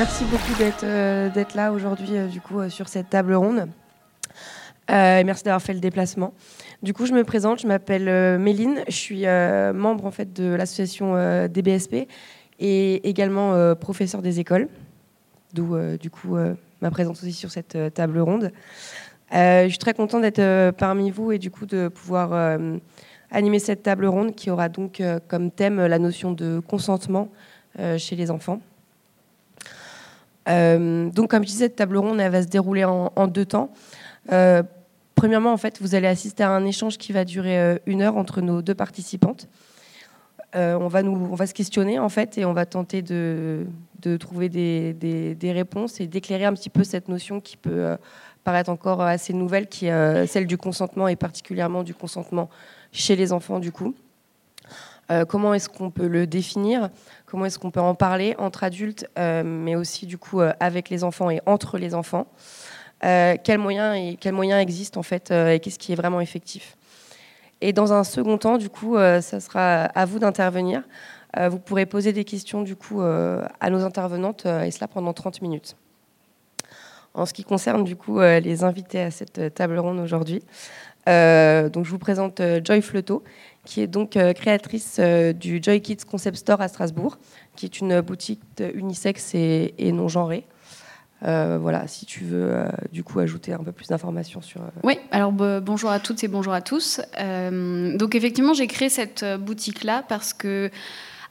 merci beaucoup d'être d'être là aujourd'hui du coup sur cette table ronde. merci d'avoir fait le déplacement. Du coup, je me présente, je m'appelle Méline, je suis membre en fait de l'association DBSP et également professeur des écoles, d'où du coup ma présence aussi sur cette table ronde. je suis très contente d'être parmi vous et du coup de pouvoir animer cette table ronde qui aura donc euh, comme thème la notion de consentement euh, chez les enfants. Euh, donc, comme je disais, cette table ronde, elle va se dérouler en, deux temps. premièrement, en fait, vous allez assister à un échange qui va durer une heure entre nos deux participantes. on, va nous, on va se questionner en fait et on va tenter de, trouver des, des, réponses et d'éclairer un petit peu cette notion qui peut paraître encore assez nouvelle, qui est celle du consentement et particulièrement du consentement chez les enfants du coup. Euh, comment est-ce qu'on peut le définir? Comment est-ce qu'on peut en parler entre adultes, euh, mais aussi du coup euh, avec les enfants et entre les enfants? Quels moyens et quels existent en fait et qu'est-ce qui est vraiment effectif? Et dans un second temps, du coup, ça sera à vous d'intervenir. vous pourrez poser des questions du coup à nos intervenantes et cela pendant 30 minutes. En ce qui concerne du coup les invités à cette table ronde aujourd'hui, je vous présente Joy Fleuto, qui est donc euh, créatrice du Joy Kids Concept Store à Strasbourg, qui est une boutique unisexe et, non genrée. voilà, si tu veux du coup ajouter un peu plus d'informations sur. Oui, alors bonjour à toutes et bonjour à tous. donc effectivement, j'ai créé cette boutique-là parce que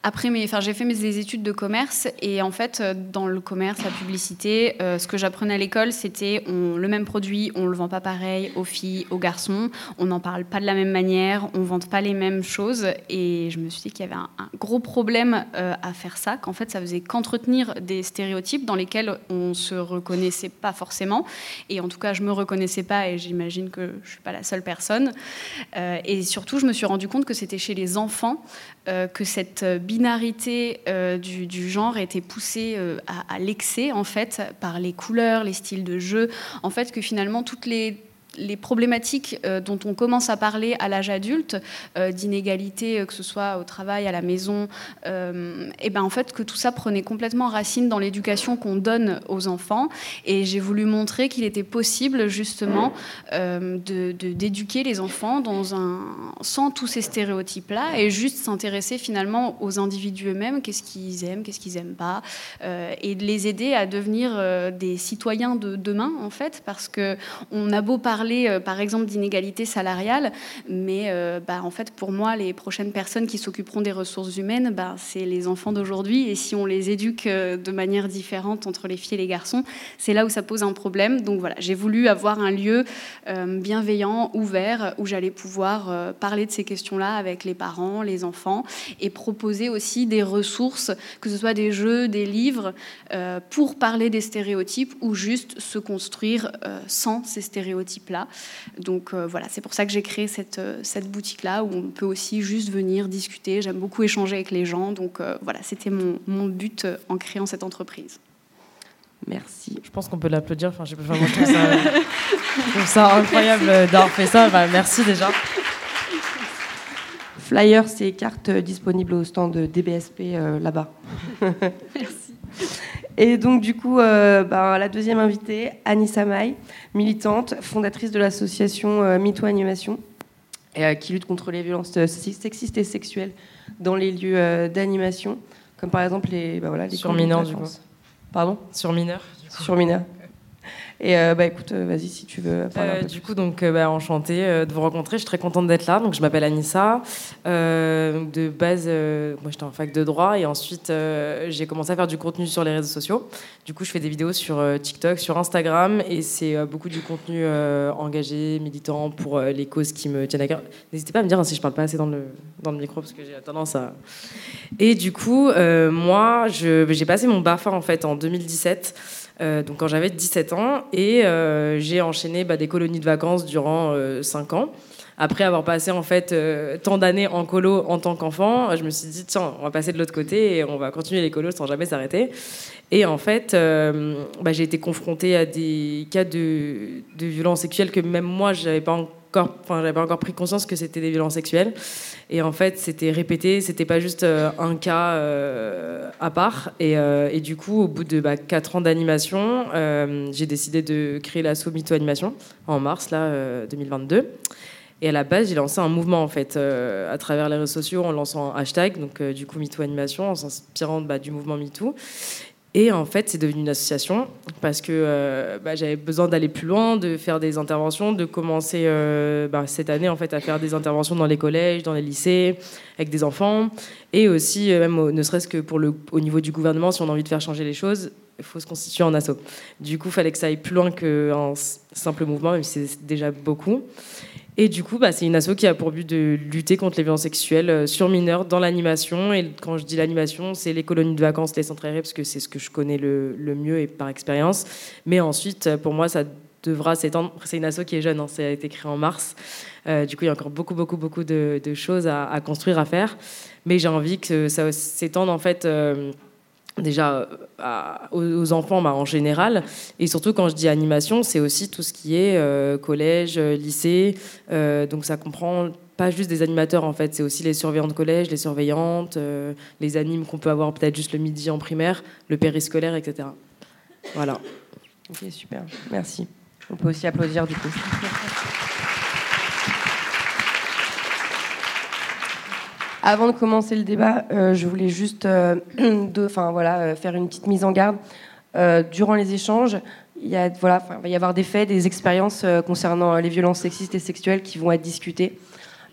après, j'ai fait mes études de commerce et en fait, euh, dans le commerce, la publicité, euh, ce que j'apprenais à l'école, c'était le même produit, on le vend pas pareil aux filles, aux garçons, on n'en parle pas de la même manière, on vend pas les mêmes choses. Et je me suis dit qu'il y avait un, gros problème euh, à faire ça, qu'en fait, ça faisait qu'entretenir des stéréotypes dans lesquels on se reconnaissait pas forcément. Et en tout cas, je me reconnaissais pas et j'imagine que je suis pas la seule personne. et surtout, je me suis rendu compte que c'était chez les enfants que cette binarité euh, du, genre était poussée euh, à, à l'excès en fait par les couleurs, les styles de jeu, en fait que finalement toutes les les problématiques euh, dont on commence à parler à l'âge adulte, euh, d'inégalité, euh, que ce soit au travail, à la maison, et ben en fait que tout ça prenait complètement racine dans l'éducation qu'on donne aux enfants. Et j'ai voulu montrer qu'il était possible justement d'éduquer les enfants dans un, sans tous ces stéréotypes-là et juste s'intéresser finalement aux individus eux-mêmes, qu'est-ce qu'ils aiment, qu'est-ce qu'ils n'aiment pas, et de les aider à devenir des citoyens de demain en fait, parce que on a beau parler euh, par exemple, d'inégalité salariale, mais euh, bah, en fait, pour moi, les prochaines personnes qui s'occuperont des ressources humaines, bah, c'est les enfants d'aujourd'hui. Et si on les éduque euh, de manière différente entre les filles et les garçons, c'est là où ça pose un problème. Donc voilà, j'ai voulu avoir un lieu bienveillant, ouvert, où j'allais pouvoir parler de ces questions-là avec les parents, les enfants, et proposer aussi des ressources, que ce soit des jeux, des livres, pour parler des stéréotypes ou juste se construire sans ces Donc euh, voilà, c'est pour ça que j'ai créé cette, euh, cette boutique-là où on peut aussi juste venir discuter. J'aime beaucoup échanger avec les gens. Donc euh, voilà, c'était mon, mon, but en créant cette entreprise. Merci. Je pense qu'on peut l'applaudir. Enfin, je, pas, moi, je, trouve ça, je trouve ça incroyable d'avoir fait ça. merci déjà. Flyers et cartes disponibles au stand de DBSP là-bas. merci. Et donc, du coup, euh, ben, la deuxième invitée, Anissa May, militante, fondatrice de l'association euh, MeToo Animation, et, euh, qui lutte contre les violences sexistes et sexuelles dans les lieux d'animation, comme par exemple les, ben, voilà, les Sur mineurs, du coup. Pardon? Sur mineurs. Sur mineurs. Et euh, bah écoute, euh, vas-y si tu veux parler euh, Du coup, donc bah, enchantée de vous rencontrer. Je suis très contente d'être là. Donc je m'appelle Anissa. de base, moi j'étais en fac de droit et ensuite j'ai commencé à faire du contenu sur les réseaux sociaux. Du coup, je fais des vidéos sur TikTok, sur Instagram et c'est beaucoup du contenu engagé, militant pour les causes qui me tiennent à cœur. N'hésitez pas à me dire hein, si je parle pas assez dans le dans le micro parce que j'ai tendance à. Et du coup, moi, j'ai passé mon Bafa en fait en 2017. Euh, donc quand j'avais 17 ans, et euh, j'ai enchaîné bah, des colonies de vacances durant 5 euh, ans. Après avoir passé en fait tant d'années en colo en tant qu'enfant, je me suis dit tiens, on va passer de l'autre côté et on va continuer les colos sans jamais s'arrêter. Et en fait, bah, j'ai été confrontée à des cas de, de violence sexuelle que même moi, je n'avais pas j'avais pas encore pris conscience que c'était des violences sexuelles. Et en fait, c'était répété, c'était pas juste euh, un cas euh, à part. Et, euh, et, du coup, au bout de bah, 4 ans d'animation, j'ai décidé de créer l'assaut Mito Animation en mars là, 2022. Et à la base, j'ai lancé un mouvement en fait à travers les réseaux sociaux en lançant un hashtag, donc du coup MeToo Animation, en s'inspirant bah, du mouvement MeToo. Et en fait, c'est devenu une association parce que euh, bah, j'avais besoin d'aller plus loin, de faire des interventions, de commencer euh, bah, cette année en fait à faire des interventions dans les collèges, dans les lycées, avec des enfants, et aussi euh, même ne serait-ce que pour le au niveau du gouvernement, si on a envie de faire changer les choses, il faut se constituer en asso. Du coup, il fallait que ça aille plus loin qu'un simple mouvement, même si c'est déjà beaucoup. Et du coup, bah, c'est une asso qui a pour but de lutter contre les violences sexuelles euh, sur mineurs dans l'animation. Et quand je dis l'animation, c'est les colonies de vacances, les centres aérés, parce que c'est ce que je connais le, mieux et par expérience. Mais ensuite, euh, pour moi, ça devra s'étendre. C'est une asso qui est jeune, hein, ça a été créé en mars. Euh, du coup, il y a encore beaucoup, beaucoup, beaucoup de, choses à, construire, à faire. Mais j'ai envie que ça s'étende en fait déjà euh, aux, enfants bah, en général. Et surtout, quand je dis animation, c'est aussi tout ce qui est euh, collège, euh, lycée. donc ça comprend pas juste des animateurs en fait, c'est aussi les surveillants de collège, les surveillantes, les animes qu'on peut avoir peut-être juste le midi en primaire, le périscolaire, etc. Voilà. Ok, super. Merci. On peut aussi applaudir du coup. Avant de commencer le débat, euh, je voulais juste euh, euh, faire une petite mise en garde. durant les échanges, il, va y avoir des faits, des expériences concernant les violences sexistes et sexuelles qui vont être discutées.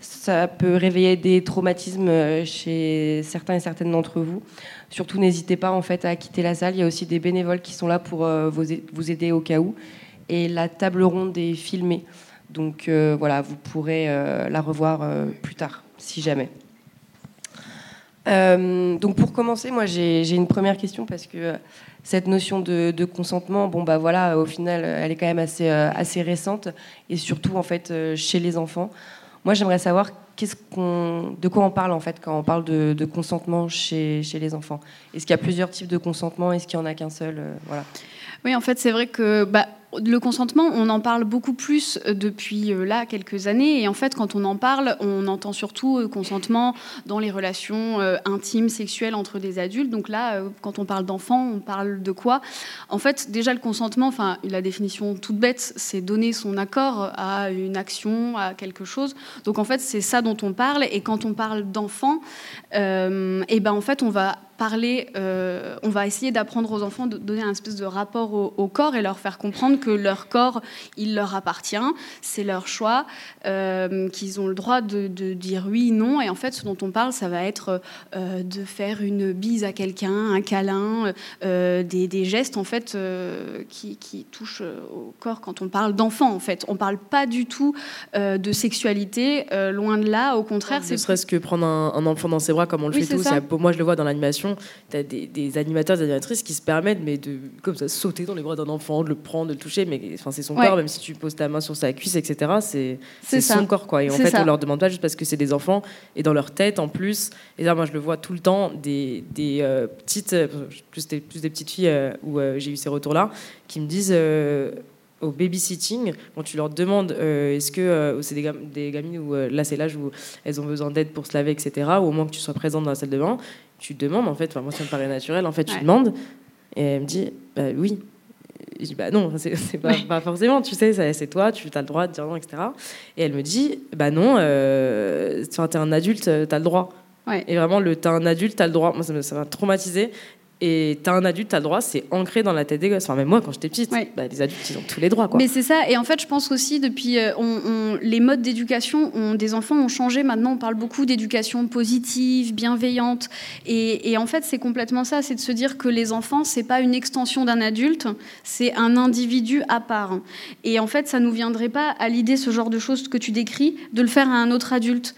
Ça peut réveiller des traumatismes chez certains et certaines d'entre vous. Surtout, n'hésitez pas en fait à quitter la salle. Il y a aussi des bénévoles qui sont là pour vous aider au cas où. Et la table ronde est filmée. Donc voilà, vous pourrez la revoir plus tard, si jamais. Euh, donc pour commencer, moi j'ai une première question parce que cette notion de, consentement, bon bah voilà, au final, elle est quand même assez, euh, récente et surtout en fait euh, chez les enfants. Moi j'aimerais savoir de quoi on parle en fait quand on parle de, consentement chez, les enfants. Est-ce qu'il y a plusieurs types de consentement? Est-ce qu'il y en a qu'un seul? Voilà. Oui, en fait, c'est vrai que bah, le consentement, on en parle beaucoup plus euh, depuis euh, là quelques années. Et en fait, quand on en parle, on entend surtout euh, consentement dans les relations intimes, sexuelles entre des adultes. Donc là, quand on parle d'enfants, on parle de quoi? En fait, déjà le consentement, enfin la définition toute bête, c'est donner son accord à une action, à quelque chose. Donc en fait, c'est ça dont on parle. Et quand on parle d'enfants, et eh ben en fait, on va parler, on va essayer d'apprendre aux enfants de donner un espèce de rapport au, au corps et leur faire comprendre que leur corps, il leur appartient, c'est leur choix, euh, qu'ils ont le droit de, dire oui, non. Et en fait, ce dont on parle, ça va être euh, de faire une bise à quelqu'un, un câlin, euh, des, gestes en fait qui, touchent au corps quand on parle d'enfant. En fait, on parle pas du tout de sexualité, loin de là. Au contraire, c'est serait-ce que prendre un, enfant dans ses bras comme on le fait tous. Moi, je le vois dans l'animation. Tu as des, animateurs, des animatrices qui se permettent, mais de comme ça sauter dans les bras d'un enfant, de le prendre, de le toucher mais enfin, c'est son corps, même si tu poses ta main sur sa cuisse, etc. C'est son corps, quoi. Et en fait, on leur demande pas juste parce que c'est des enfants, et dans leur tête en plus. Et là, moi, je le vois tout le temps, des, des euh, petites, euh, plus des, plus des petites filles euh, où j'ai eu ces retours-là, qui me disent au babysitting, quand tu leur demandes est-ce que c'est des, des, gamines où là c'est l'âge où elles ont besoin d'aide pour se laver, etc., ou au moins que tu sois présente dans la salle de bain, tu demandes en fait, moi ça me paraît naturel, en fait tu demandes, et elle me dit bah, oui, je dis bah non, c'est pas, pas, forcément, tu sais, c'est toi, tu as le droit de dire non, etc. Et elle me dit bah non, euh, t'es un adulte, t'as le droit. Et vraiment, le t'es un adulte, t'as le droit. Moi, ça m'a traumatisé. Et t'as un adulte, t'as le droit, c'est ancré dans la tête des gosses. Enfin, même moi, quand j'étais petite, bah, les adultes, ils ont tous les droits. Quoi. Mais c'est ça. Et en fait, je pense aussi, depuis, euh, on, les modes d'éducation des enfants ont changé. Maintenant, on parle beaucoup d'éducation positive, bienveillante. Et, et en fait, c'est complètement ça. C'est de se dire que les enfants, c'est pas une extension d'un adulte, c'est un individu à part. Et en fait, ça nous viendrait pas à l'idée, ce genre de choses que tu décris, de le faire à un autre adulte.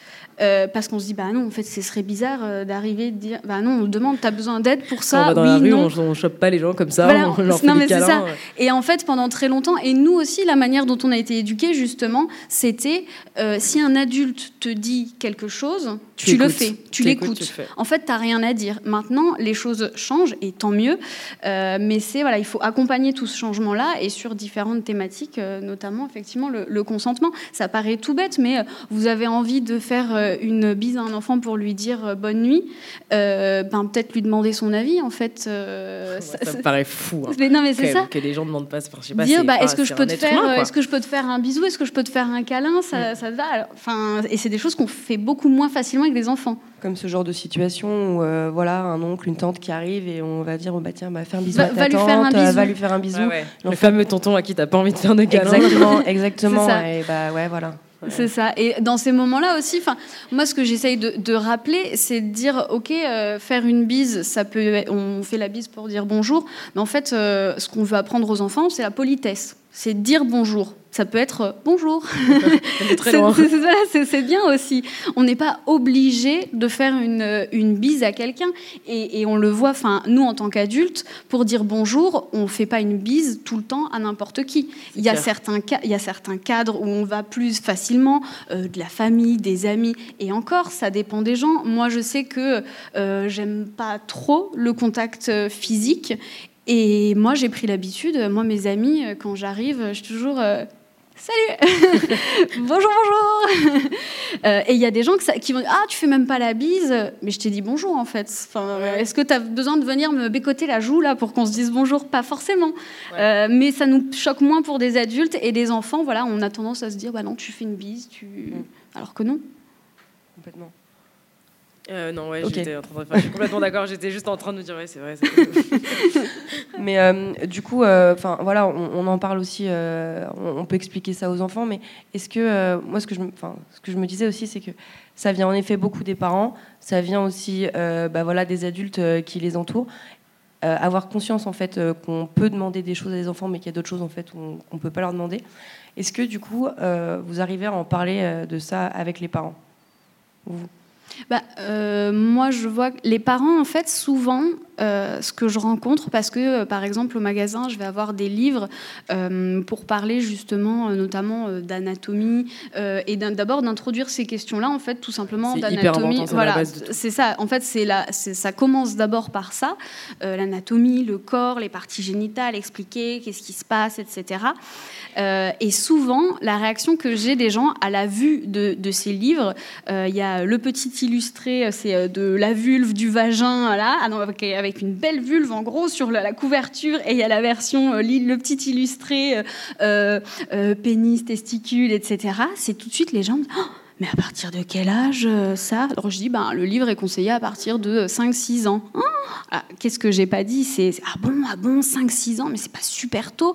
Parce qu'on se dit, bah non, en fait, ce serait bizarre d'arriver de dire, bah non, on demande, t'as besoin d'aide pour ça. on va dans oui, la rue, non. on, on chope pas les gens comme ça. Voilà, on leur non, mais c'est ça. ouais. Et en fait, pendant très longtemps, et nous aussi, la manière dont on a été éduqués, justement, c'était euh, si un adulte te dit quelque chose, tu, le fais, tu Tu écoutes, l'écoutes. En fait, tu n'as rien à dire. Maintenant, les choses changent, et tant mieux. Euh, mais c'est voilà, il faut accompagner tout ce changement-là, et sur différentes thématiques, euh, notamment effectivement le, le consentement. Ça paraît tout bête, mais euh, vous avez envie de faire euh, une bise à un enfant pour lui dire euh, bonne nuit, euh, ben peut-être lui demander son avis. En fait, euh, Ouais, ça- ça, ça- me paraît fou. hein. mais non, mais c'est ça Que les gens demandent pas. Enfin, je sais pas, dire c'est- bah, est-ce que je peux te faire euh, est-ce que je peux te faire un bisou est-ce que je peux te faire un câlin ça, ça te va enfin et c'est des choses qu'on fait beaucoup moins facilement avec des enfants Comme ce genre de situation où euh, voilà un oncle, une tante qui arrive et on va dire oh, bah tiens bah, fais un bisou Va- à ta va lui tante, faire un euh, bisou. va lui faire un bisou. Ouais. Le fameux tonton à qui t'as pas envie de faire de câlin. Exactement, exactement. Ça. Et bah ouais voilà. C'est ça. Et dans ces moments là aussi moi ce que j'essaye de, de rappeler c'est de dire ok euh, faire une bise ça peut on fait la bise pour dire bonjour mais en fait euh, ce qu'on veut apprendre aux enfants c'est la politesse. C'est dire bonjour ça peut être euh, bonjour C'est- bien aussi. On n'est pas obligé de faire une, une bise à quelqu'un. Et, et on le voit, enfin, nous, en tant qu'adultes, pour dire bonjour, on ne fait pas une bise tout le temps à n'importe qui. Il y, a clair. certains il y a certains cadres où on va plus facilement, euh, de la famille, des amis. Et encore, ça dépend des gens. Moi, je sais que euh, j'aime pas trop le contact euh, physique. Et moi, j'ai pris l'habitude, moi, mes amis, euh, quand j'arrive, je suis toujours... Salut Bonjour, bonjour Euh, Et il y a des gens que qui vont dire Ah, tu fais même pas la bise Mais je t'ai dit bonjour en fait. Enfin, euh, Est-ce que tu as besoin de venir me bécoter la joue là pour qu'on se dise bonjour? Pas forcément. Euh, mais ça nous choque moins pour des adultes et des enfants. Voilà, on a tendance à se dire Bah non, tu fais une bise, tu. Alors que non. Complètement. Euh, non, ouais, j'étais en train de- enfin, je suis complètement d'accord. J'étais juste en train de me dire, ouais, c'est vrai. Mais euh, du coup, euh, enfin voilà, on, on en parle aussi. on, peut expliquer ça aux enfants, mais est-ce que moi, ce que je, me- enfin, ce que je me disais aussi, c'est que ça vient en effet beaucoup des parents. Ça vient aussi, bah, voilà, des adultes qui les entourent. Avoir conscience en fait qu'on peut demander des choses à des enfants, mais qu'il y a d'autres choses en fait où on ne peut pas leur demander. Est-ce que du coup, vous arrivez à en parler de ça avec les parents? Vous Bah, euh, moi, je vois que les parents, en fait, souvent, euh, ce que je rencontre, parce que, euh, par exemple, au magasin, je vais avoir des livres euh, pour parler justement, notamment d'anatomie, et d'abord d'introduire ces questions-là, en fait, tout simplement d'anatomie. Voilà, c'est ça. En fait, c'est c'est- ça commence d'abord par ça, l'anatomie, le corps, les parties génitales, expliquer qu'est-ce qui se passe, etc. Et souvent, la réaction que j'ai des gens à la vue de, de ces livres, il y a le petit illustré, c'est de la vulve, du vagin, là, ah avec, avec une belle vulve en gros sur la, couverture, et il y a la version, euh, le petit illustré, euh, euh, pénis, testicules, etc. C'est tout de suite les gens. Oh, mais à partir de quel âge ça? Alors je dis, ben, le livre est conseillé à partir de 5-6 ans. Oh Ah, Qu'est-ce que j'ai pas dit? C'est ah bon, ah bon, 5-6 ans, mais c'est pas super tôt.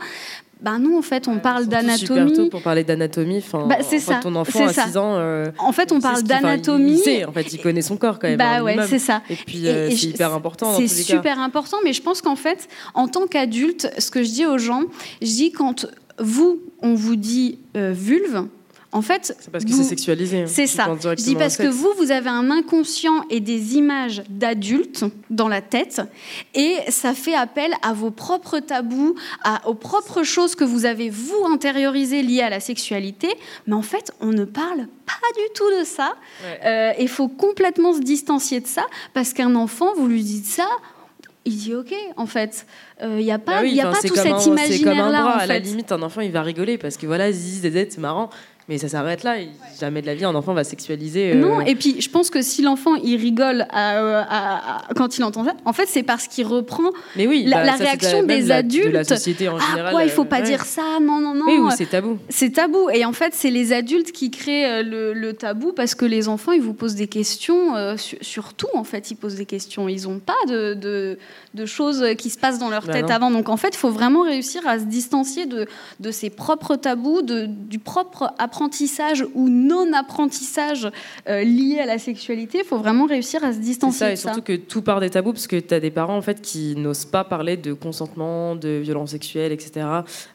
Ben non, en fait, on parle Surtout super d'anatomie. tôt pour parler d'anatomie. Enfin, Bah, c'est ça, Ton enfant à ça. 6 ans. euh, En fait, on parle d'anatomie. Il sait, en fait, il connaît son corps quand même. Bah ouais, c'est ça. Et puis, euh, c'est hyper important C'est cas. super important, mais je pense qu'en fait, en tant qu'adulte, ce que je dis aux gens, je dis quand vous, on vous dit euh, vulve, en fait, C'est parce que vous- c'est sexualisé. hein. c'est ça. Je dis parce que vous, vous avez un inconscient et des images d'adultes dans la tête, et ça fait appel à vos propres tabous, à, aux propres choses que vous avez vous intériorisées liées à la sexualité. Mais en fait, on ne parle pas du tout de ça. Ouais. Euh, Il faut complètement se distancier de ça, parce qu'un enfant, vous lui dites ça. Il dit ok, en fait, il n'y a pas, Bah oui, il a pas tout cet imaginaire-là. bras. en À la fait. limite, un enfant, il va rigoler parce que voilà, zizi, zézé, c'est marrant. Mais ça s'arrête là. Jamais de la vie, un enfant va sexualiser. euh, Non, et puis je pense que si l'enfant il rigole à- à- à- quand il entend ça, en fait c'est parce qu'il reprend Mais oui, la- bah, la ça, c'est réaction des de la- De la adultes. société en ah général. quoi il faut euh, pas ouais. dire ça non non non Oui, ou c'est tabou. c'est tabou et en fait c'est les adultes qui créent euh, le, le tabou parce que les enfants ils vous posent des questions euh, sur, sur tout en fait ils posent des questions ils ont pas de, de, de choses qui se passent dans leur Bah tête avant. Donc en fait il faut vraiment réussir à se distancier de, de ses propres tabous de, du propre apprentissage ou non apprentissage euh, lié à la sexualité. Il faut vraiment réussir à se distancier ça, et ça. surtout que tout part des tabous, parce que tu as des parents en fait qui n'osent pas parler de consentement, de violence sexuelle, etc.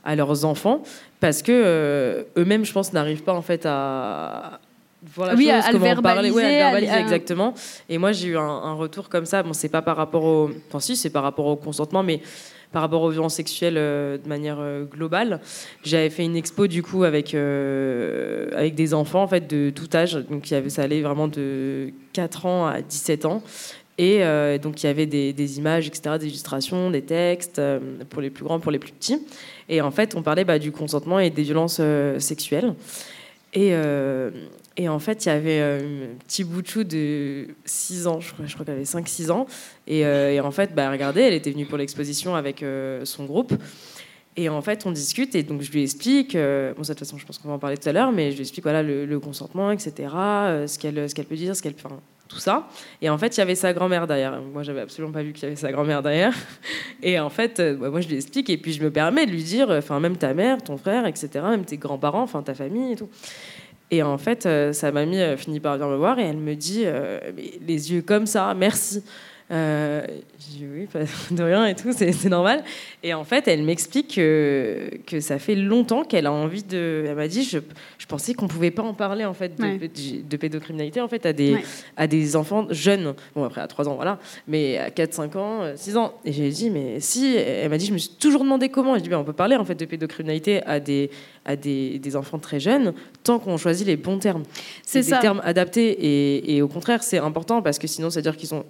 à leurs enfants, parce que euh, eux-mêmes, je pense, n'arrivent pas en fait à, voir la Oui, chose, à comment en parler. Ouais, à le verbaliser, à- verbaliser, à- exactement. Et moi, j'ai eu un, un retour comme ça. Bon, c'est pas par rapport au. Enfin, si, c'est par rapport au consentement, mais par rapport aux violences sexuelles euh, de manière euh, globale. J'avais fait une expo, du coup, avec, euh, avec des enfants, en fait, de tout âge. Donc, il y avait, ça allait vraiment de 4 ans à 17 ans. Et donc, il y avait des, des images, etc., des illustrations, des textes, pour les plus grands, pour les plus petits. Et en fait, on parlait bah, du consentement et des violences sexuelles. Et, et en fait, il y avait euh, un petit bout de chou de 6 ans, je crois, crois qu'elle avait 5-6 ans. Et, euh, et en fait, bah, regardez, elle était venue pour l'exposition avec euh, son groupe. Et en fait, on discute et donc je lui explique, euh, bon, de toute façon, je pense qu'on va en parler tout à l'heure, mais je lui explique voilà, le, consentement, etc., euh, ce qu'elle ce peut dire, ce qu'elle tout ça. Et en fait, il y avait sa grand-mère derrière. Moi, j'avais absolument pas vu qu'il y avait sa grand-mère derrière. Et en fait, euh, bah, moi, je lui explique et puis je me permets de lui dire, enfin, même ta mère, ton frère, etc., même tes grands-parents, enfin, ta famille et tout. Et en fait, euh, sa mamie euh, finit par venir me voir et elle me dit, euh, les yeux comme ça, merci. Euh, j'ai dit oui, pas de rien et tout, c'est c'est normal. Et en fait, elle m'explique que, que ça fait longtemps qu'elle a envie de. Elle m'a dit, je, je pensais qu'on pouvait pas en parler en fait de, Ouais. de pédocriminalité en fait à des Ouais. à des enfants jeunes. Bon après à 3 ans voilà, mais à 4 5 ans, euh, 6 ans. Et j'ai dit mais si elle m'a dit je me suis toujours demandé comment. Et je dis ben, on peut parler en fait de pédocriminalité à des à des, des enfants très jeunes tant qu'on choisit les bons termes. C'est des ça. termes adaptés et, et au contraire c'est important parce que sinon c'est à dire qu'ils ont au-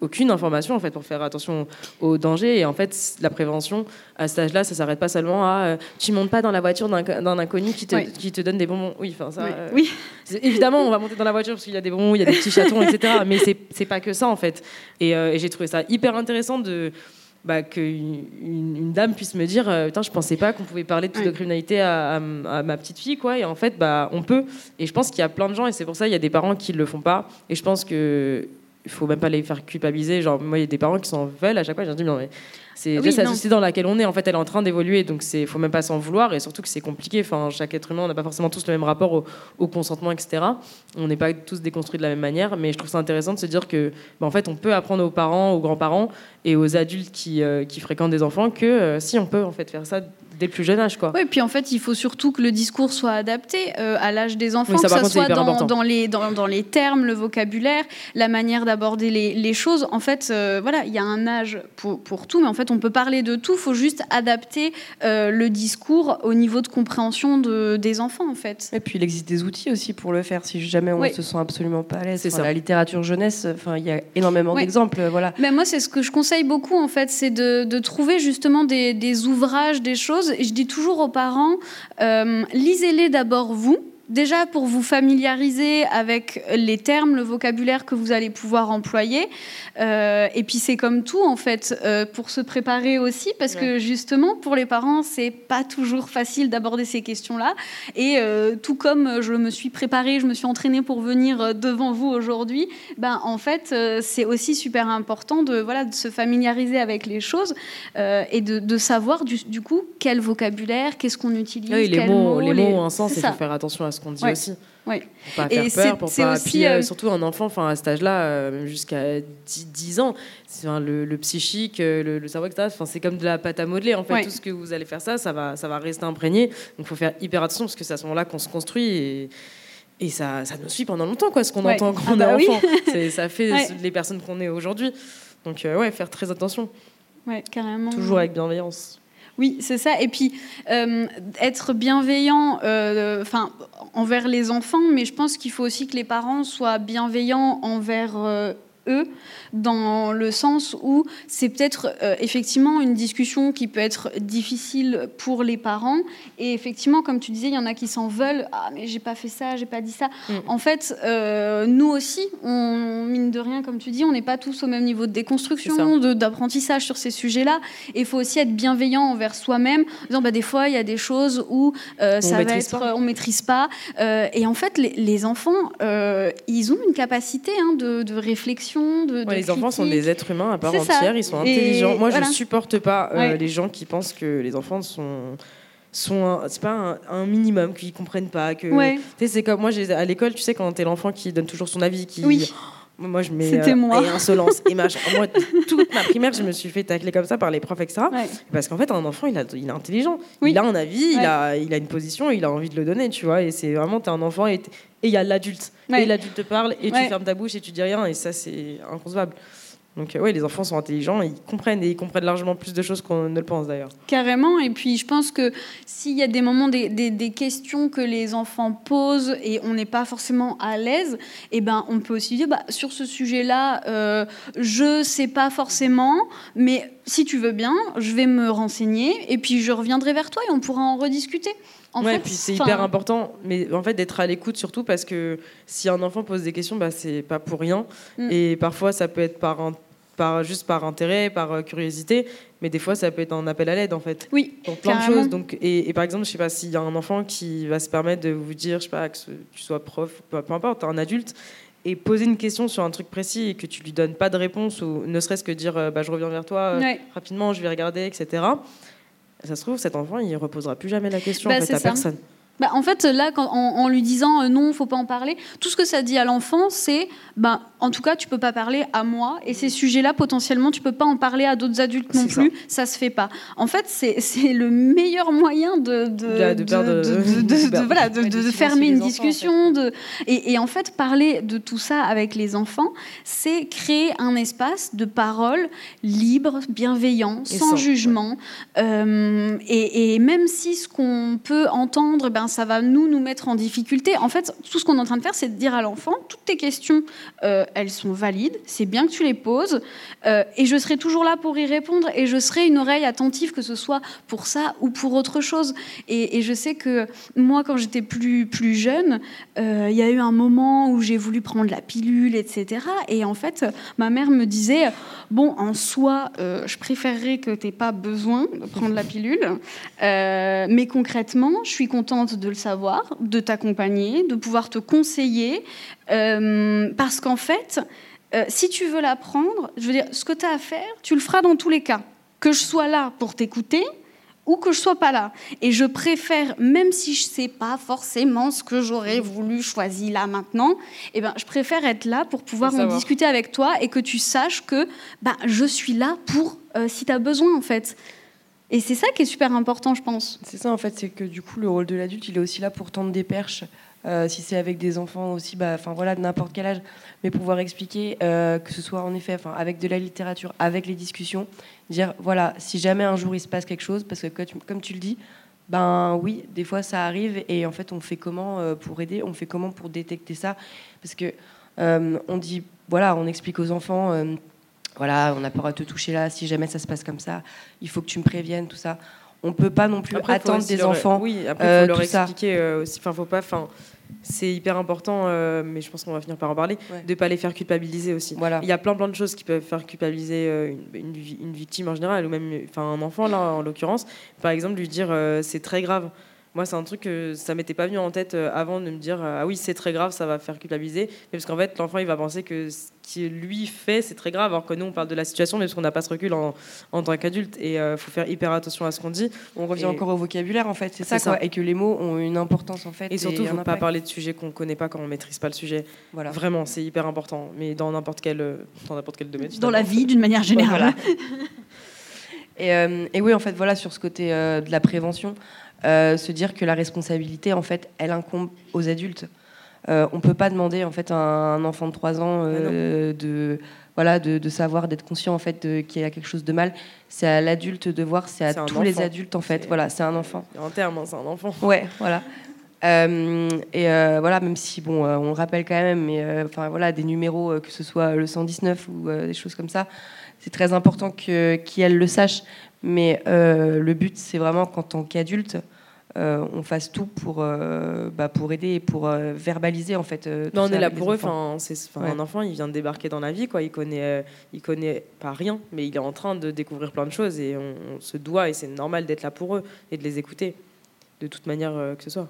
aucune information en fait pour faire attention aux dangers et en fait la prévention à cet âge-là ça s'arrête pas seulement à euh, tu montes pas dans la voiture d'un inconnu qui te, qui te donne des bonbons oui enfin ça Oui. euh, Oui. évidemment on va monter dans la voiture parce qu'il y a des bonbons il y a des petits chatons etc mais c'est pas que ça en fait. Et, euh, et j'ai trouvé ça hyper intéressant de bah, qu'une une, une dame puisse me dire euh, Putain, je pensais pas qu'on pouvait parler de pédocriminalité à, à à ma petite fille quoi et en fait bah on peut. Et je pense qu'il y a plein de gens et c'est pour ça il y a des parents qui le font pas. Et je pense que il faut même pas les faire culpabiliser. Genre moi il y a des parents qui s'en veulent à chaque fois. Je leur dis non mais c'est Ah oui, la société dans laquelle on est. En fait elle est en train d'évoluer. Donc c'est faut même pas s'en vouloir. Et surtout que c'est compliqué. Enfin chaque être humain on n'a pas forcément tous le même rapport au, au consentement etc on n'est pas tous déconstruits de la même manière. Mais je trouve ça intéressant de se dire que bah, en fait on peut apprendre aux parents aux grands-parents et aux adultes qui, euh, qui fréquentent des enfants que euh, si on peut en fait faire ça dès le plus jeune âge quoi Oui, puis en fait, il faut surtout que le discours soit adapté euh, à l'âge des enfants, Oui, ça, que ça contre, soit dans, les, dans, dans les termes, le vocabulaire, la manière d'aborder les, les choses. En fait, euh, voilà, il y a un âge pour, pour tout, mais en fait, on peut parler de tout. Il faut juste adapter euh, le discours au niveau de compréhension de, des enfants, en fait. Et puis il existe des outils aussi pour le faire si jamais on Oui. se sent absolument pas à l'aise. C'est Enfin, ça. La littérature jeunesse, enfin il y a énormément Oui. d'exemples. Voilà. Mais moi, c'est ce que je conseille beaucoup, en fait, c'est de, de trouver justement des, des ouvrages, des choses. Je dis toujours aux parents, euh, lisez-les d'abord vous. Déjà pour vous familiariser avec les termes, le vocabulaire que vous allez pouvoir employer. Euh, et puis c'est comme tout en fait, euh, pour se préparer aussi, parce que justement pour les parents, c'est pas toujours facile d'aborder ces questions-là. Et euh, tout comme je me suis préparée, je me suis entraînée pour venir devant vous aujourd'hui, ben, en fait, c'est aussi super important de, voilà, de se familiariser avec les choses et de, de savoir du, du coup quel vocabulaire, qu'est-ce qu'on utilise, Oui, les quels mots, les mots ont un sens et il faut faire attention à ce qu'on dit Ouais. aussi. Pour pas Et faire peur, c'est- pour pas. aussi, Puis, euh, surtout un enfant, enfin à cet âge-là, euh, même jusqu'à 10, 10 ans, c'est, enfin, le, le psychique, euh, le, le cerveau, etc. Enfin, c'est comme de la pâte à modeler. En fait, Ouais. tout ce que vous allez faire ça, ça va, ça va rester imprégné. Donc, il faut faire hyper attention parce que c'est à ce moment-là qu'on se construit et. Et ça, ça nous suit pendant longtemps, quoi, ce qu'on Ouais. entend quand Ah on bah est oui. enfant. Ça fait Ouais. les personnes qu'on est aujourd'hui. Donc, euh, ouais, faire très attention. Ouais, carrément. Toujours avec bienveillance. Oui, c'est ça. Et puis, euh, être bienveillant euh, enfin, envers les enfants, mais je pense qu'il faut aussi que les parents soient bienveillants envers euh, eux, dans le sens où c'est peut-être euh, effectivement une discussion qui peut être difficile pour les parents. Et effectivement, comme tu disais, il y en a qui s'en veulent. Ah, mais j'ai pas fait ça, j'ai pas dit ça. Mm. En fait, euh, nous aussi, on, mine de rien, comme tu dis, on n'est pas tous au même niveau de déconstruction, d'apprentissage sur ces sujets-là. Et il faut aussi être bienveillant envers soi-même, en disant bah, des fois il y a des choses où euh, ça va maîtrise être, pas. on maîtrise pas. Et en fait, les, les enfants, ils ont une capacité hein, de, de réflexion, de, de Les enfants sont des êtres humains à part entière, ils sont Et intelligents. Moi, voilà. je supporte pas euh, Ouais. les gens qui pensent que les enfants sont sont c'est pas un, un minimum qu'ils comprennent pas que Ouais. tu sais c'est comme moi à l'école tu sais quand t'es l'enfant qui donne toujours son avis qui Oui. Moi, je mets euh, moi. et insolence et machin. Moi, toute ma primaire, je me suis fait tacler comme ça par les profs, etc. Ouais. Parce qu'en fait, un enfant, il, a, il est intelligent. Oui. Il a un avis, il, a, il a une position, il a envie de le donner, tu vois. Et c'est vraiment, t'es un enfant et et il y a l'adulte. Ouais. Et l'adulte te parle et Ouais. tu fermes ta bouche et tu dis rien. Et ça, c'est inconcevable. Donc, euh, ouais, les enfants sont intelligents, ils comprennent et ils comprennent largement plus de choses qu'on ne le pense d'ailleurs. Carrément. Et puis, je pense que s'il y a des moments, des, des- des questions que les enfants posent et on n'est pas forcément à l'aise, eh ben, on peut aussi dire, bah, sur ce sujet-là, euh, je sais pas forcément, mais si tu veux bien, je vais me renseigner et puis je reviendrai vers toi et on pourra en rediscuter. En ouais, fait, puis c'est hyper important, mais en fait d'être à l'écoute surtout parce que si un enfant pose des questions, bah, c'est pas pour rien. Mm. Et parfois ça peut être par, un- par juste par intérêt, par euh, curiosité, mais des fois ça peut être un appel à l'aide en fait. Oui, Pour plein de choses. Donc, et, et par exemple, je sais pas s'il y a un enfant qui va se permettre de vous dire, je sais pas, que tu sois prof, peu, peu importe, un adulte, et poser une question sur un truc précis et que tu lui donnes pas de réponse ou ne serait-ce que dire, euh, bah, je reviens vers toi euh, Ouais. rapidement, je vais regarder, etc. Ça se trouve, cet enfant, il reposera plus jamais la question Bah, en fait, à ça. personne. Bah, en fait, là, quand- en, en lui disant euh, non, faut pas en parler, tout ce que ça dit à l'enfant, c'est, bah, en tout cas, tu peux pas parler à moi, et ces sujets-là, potentiellement, tu peux pas en parler à d'autres adultes non C'est ça. plus, ça. se fait pas. En fait, c'est le meilleur moyen de fermer une enfants, en discussion, de et, et en fait, parler de tout ça avec les enfants, c'est créer un espace de parole libre, bienveillant, sans- jugement. Euh, et, et même si ce qu'on peut entendre, ben, ça va nous nous mettre en difficulté. En fait, tout ce qu'on est en train de faire, c'est de dire à l'enfant, toutes tes questions, euh, elles sont valides, c'est bien que tu les poses, euh, et je serai toujours là pour y répondre, et je serai une oreille attentive, que ce soit pour ça ou pour autre chose. Et, je sais que moi, quand j'étais plus, plus jeune, euh, il y a eu un moment où j'ai voulu prendre la pilule, etc. Et en fait, ma mère me disait, bon, en soi, je préférerais que tu n'aies pas besoin de prendre la pilule, mais concrètement, je suis contente de le savoir, de t'accompagner, de pouvoir te conseiller, euh, parce qu'en fait, euh, si tu veux la prendre, je veux dire, ce que tu as à faire, tu le feras dans tous les cas. Que je sois là pour t'écouter, ou que je sois pas là. Et je préfère, même si je sais pas forcément ce que j'aurais voulu choisir là maintenant, eh ben, je préfère être là pour pouvoir en discuter avec toi et que tu saches que bah, je suis là pour euh, si tu as besoin en fait. Et c'est ça qui est super important, je pense. C'est ça en fait, c'est que du coup le rôle de l'adulte, il est aussi là pour tendre des perches. Euh, si c'est avec des enfants aussi, bah, enfin voilà, de n'importe quel âge, mais pouvoir expliquer euh, que ce soit en effet, enfin avec de la littérature, avec les discussions, dire voilà, si jamais un jour il se passe quelque chose, parce que comme tu, le dis, ben oui, des fois ça arrive et en fait on fait comment euh, pour aider, on fait comment pour détecter ça, parce que on dit voilà, on explique aux enfants. Euh, voilà, on n'a pas le droit de te toucher là, si jamais ça se passe comme ça, il faut que tu me préviennes, tout ça. On peut pas non plus Après, attendre des leur- enfants. Oui, après, euh, faut leur tout ça. expliquer euh, aussi. Enfin, faut pas. Enfin, c'est hyper important, euh, mais je pense qu'on va finir par en parler, Ouais. de pas les faire culpabiliser aussi. Voilà. Il y a plein plein de choses qui peuvent faire culpabiliser euh, une, une vi- une victime en général, ou même un enfant là en l'occurrence. Par exemple, lui dire euh, c'est très grave. Moi, c'est un truc que ça m'était pas venu en tête euh, avant de me dire euh, ah oui c'est très grave, ça va faire culpabiliser. Mais parce qu'en fait l'enfant il va penser que ce qui lui fait c'est très grave, alors que nous on parle de la situation, mais parce qu'on n'a pas ce recul en, en tant qu'adulte et il faut faire hyper attention à ce qu'on dit. On revient Et- encore au vocabulaire en fait, c'est ça, quoi, et que les mots ont une importance en fait. Et surtout, faut pas parler de sujets qu'on connaît pas quand on maîtrise pas le sujet. Voilà. Vraiment, c'est hyper important. Mais dans n'importe quel, euh, dans n'importe quel domaine. Dans la vie, d'une manière générale. Et, euh, et oui, en fait, voilà, sur ce côté euh, de la prévention, euh, se dire que la responsabilité, en fait, elle incombe aux adultes. Euh, on peut pas demander en fait à un enfant de 3 ans euh, de voilà de, de savoir d'être conscient en fait qu'il y a quelque chose de mal. C'est à l'adulte de voir, c'est à tous les adultes en fait. Voilà, c'est un enfant. En termes, hein, c'est un enfant. Ouais, voilà. Euh, et euh, voilà, même si bon, euh, on le rappelle quand même, mais enfin voilà, des numéros, que ce soit le 119 ou des choses comme ça, c'est très important que qu'elle le sache. Mais euh, le but, c'est vraiment qu'en tant qu'adulte, euh, on fasse tout pour euh, bah, pour aider et pour euh, verbaliser en fait. euh, tout Non, on est là pour eux. Enfin, Ouais. un enfant, il vient de débarquer dans la vie, quoi. Il connaît, euh, il connaît pas rien, mais il est en train de découvrir plein de choses et on, on se doit et c'est normal d'être là pour eux et de les écouter de toute manière euh, que ce soit.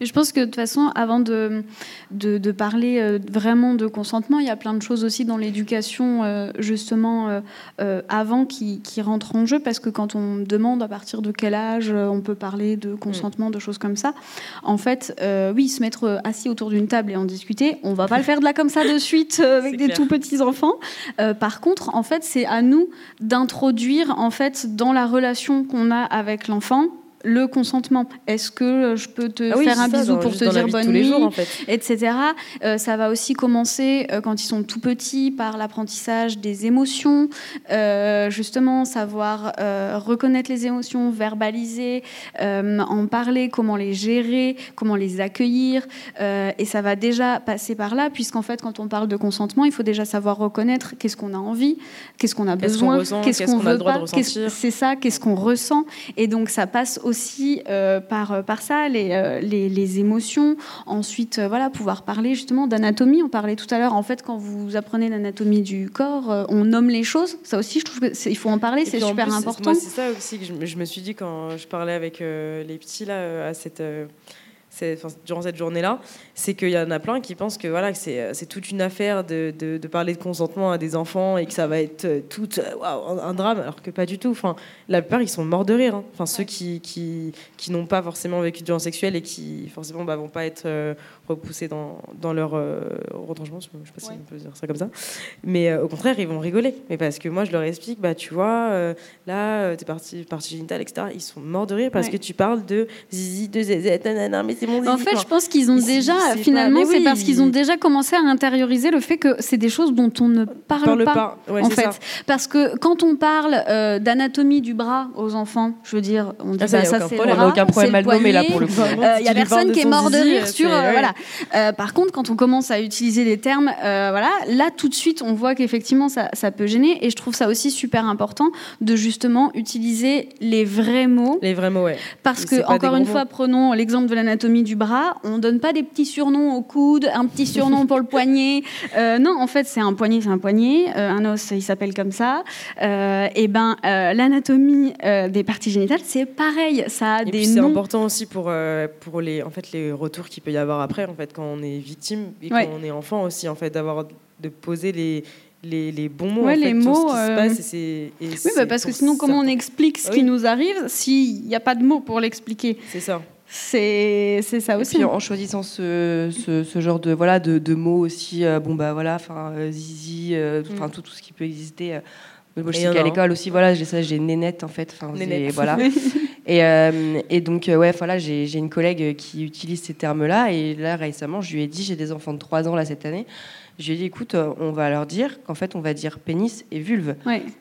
Mais je pense que de toute façon, avant de, de, parler euh, vraiment de consentement, il y a plein de choses aussi dans l'éducation, euh, justement, euh, avant qui, qui, rentrent en jeu, parce que quand on demande à partir de quel âge on peut parler de consentement, de choses comme ça, en fait, oui, se mettre assis autour d'une table et en discuter, on va pas le faire de là comme ça de suite avec des tout petits enfants. par contre, en fait, c'est à nous d'introduire, en fait, dans la relation qu'on a avec l'enfant, le consentement. Est-ce que je peux te ah faire un bisou pour te dire bonne nuit, jours, en fait. etc. Euh, ça va aussi commencer euh, quand ils sont tout petits par l'apprentissage des émotions, euh, justement savoir reconnaître les émotions, verbaliser, en parler, comment les gérer, comment les accueillir. et ça va déjà passer par là, puisqu'en fait, quand on parle de consentement, il faut déjà savoir reconnaître qu'est-ce qu'on a envie, qu'est-ce qu'on a besoin, qu'est-ce qu'on veut pas, c'est ça, qu'est-ce qu'on ressent. Et donc ça passe aussi euh, par, euh, par ça, les, euh, les, les émotions. Ensuite, voilà, pouvoir parler justement d'anatomie. On parlait tout à l'heure, en fait, quand vous apprenez l'anatomie du corps, on nomme les choses. Ça aussi, je trouve qu'il faut en parler, c'est super important. c'est ça aussi que je, je, me suis dit quand je parlais avec les petits là, à cette durant cette journée-là, c'est qu'il y en a plein qui pensent que voilà, c'est toute une affaire de, de, parler de consentement à des enfants et que ça va être euh, tout euh, un drame, alors que pas du tout. Enfin, la plupart, ils sont morts de rire. Hein. Enfin, ceux qui, qui, qui n'ont pas forcément vécu de violence sexuelle et qui, forcément, bah, vont pas être euh, repoussés dans, dans leur retranchement, je sais pas si on peut dire ça comme ça. Mais au contraire, ils vont rigoler. Mais parce que moi, je leur explique, bah, tu vois, là, tes parties, parties génitales, etc., ils sont morts de rire parce que tu parles de zizi, de zézette, mais c'est en fait, je pense qu'ils ont déjà, finalement, c'est parce qu'ils ont déjà commencé à intérioriser le fait que c'est des choses dont on ne parle, pas. en fait, parce que quand on parle euh, d'anatomie du bras aux enfants, je veux dire, on dit ah, ça, bah, c'est le bras, aucun problème à le nommer là pour le coup. Il euh, y a personne qui est mort de rire sur euh, voilà. Par contre, quand on commence à utiliser des termes, voilà, là tout de suite, on voit qu'effectivement ça, ça peut gêner, et je trouve ça aussi super important de justement utiliser les vrais mots. Les vrais mots, ouais. Parce que encore une fois, prenons l'exemple de l'anatomie du bras, on donne pas des petits surnoms au coude, un petit surnom pour le poignet. Euh, non, en fait, c'est un poignet, c'est un poignet. Euh, un os, il s'appelle comme ça. Euh, et ben, l'anatomie des parties génitales, c'est pareil. Ça a et des C'est important aussi pour pour les en fait les retours qu'il peut y avoir après en fait quand on est victime et quand on est enfant aussi en fait d'avoir de poser les les, les, bons mots, les mots. oui, parce que sinon, comment on explique ce qui nous arrive s'il n'y a pas de mots pour l'expliquer? C'est ça. C'est ça aussi. Et puis en choisissant ce, ce, genre de, voilà, de, de mots aussi, euh, bon bah voilà, enfin euh, zizi, euh, mm. tout, tout ce qui peut exister. moi je sais qu'à l'école aussi, voilà, j'ai ça, j'ai nénette en fait. Nénette. Voilà. et, et, donc, ouais, voilà, j'ai une collègue qui utilise ces termes-là. Et là, récemment, je lui ai dit, j'ai des enfants de 3 ans là cette année. Je lui ai dit, écoute, on va leur dire qu'en fait, on va dire pénis et vulve.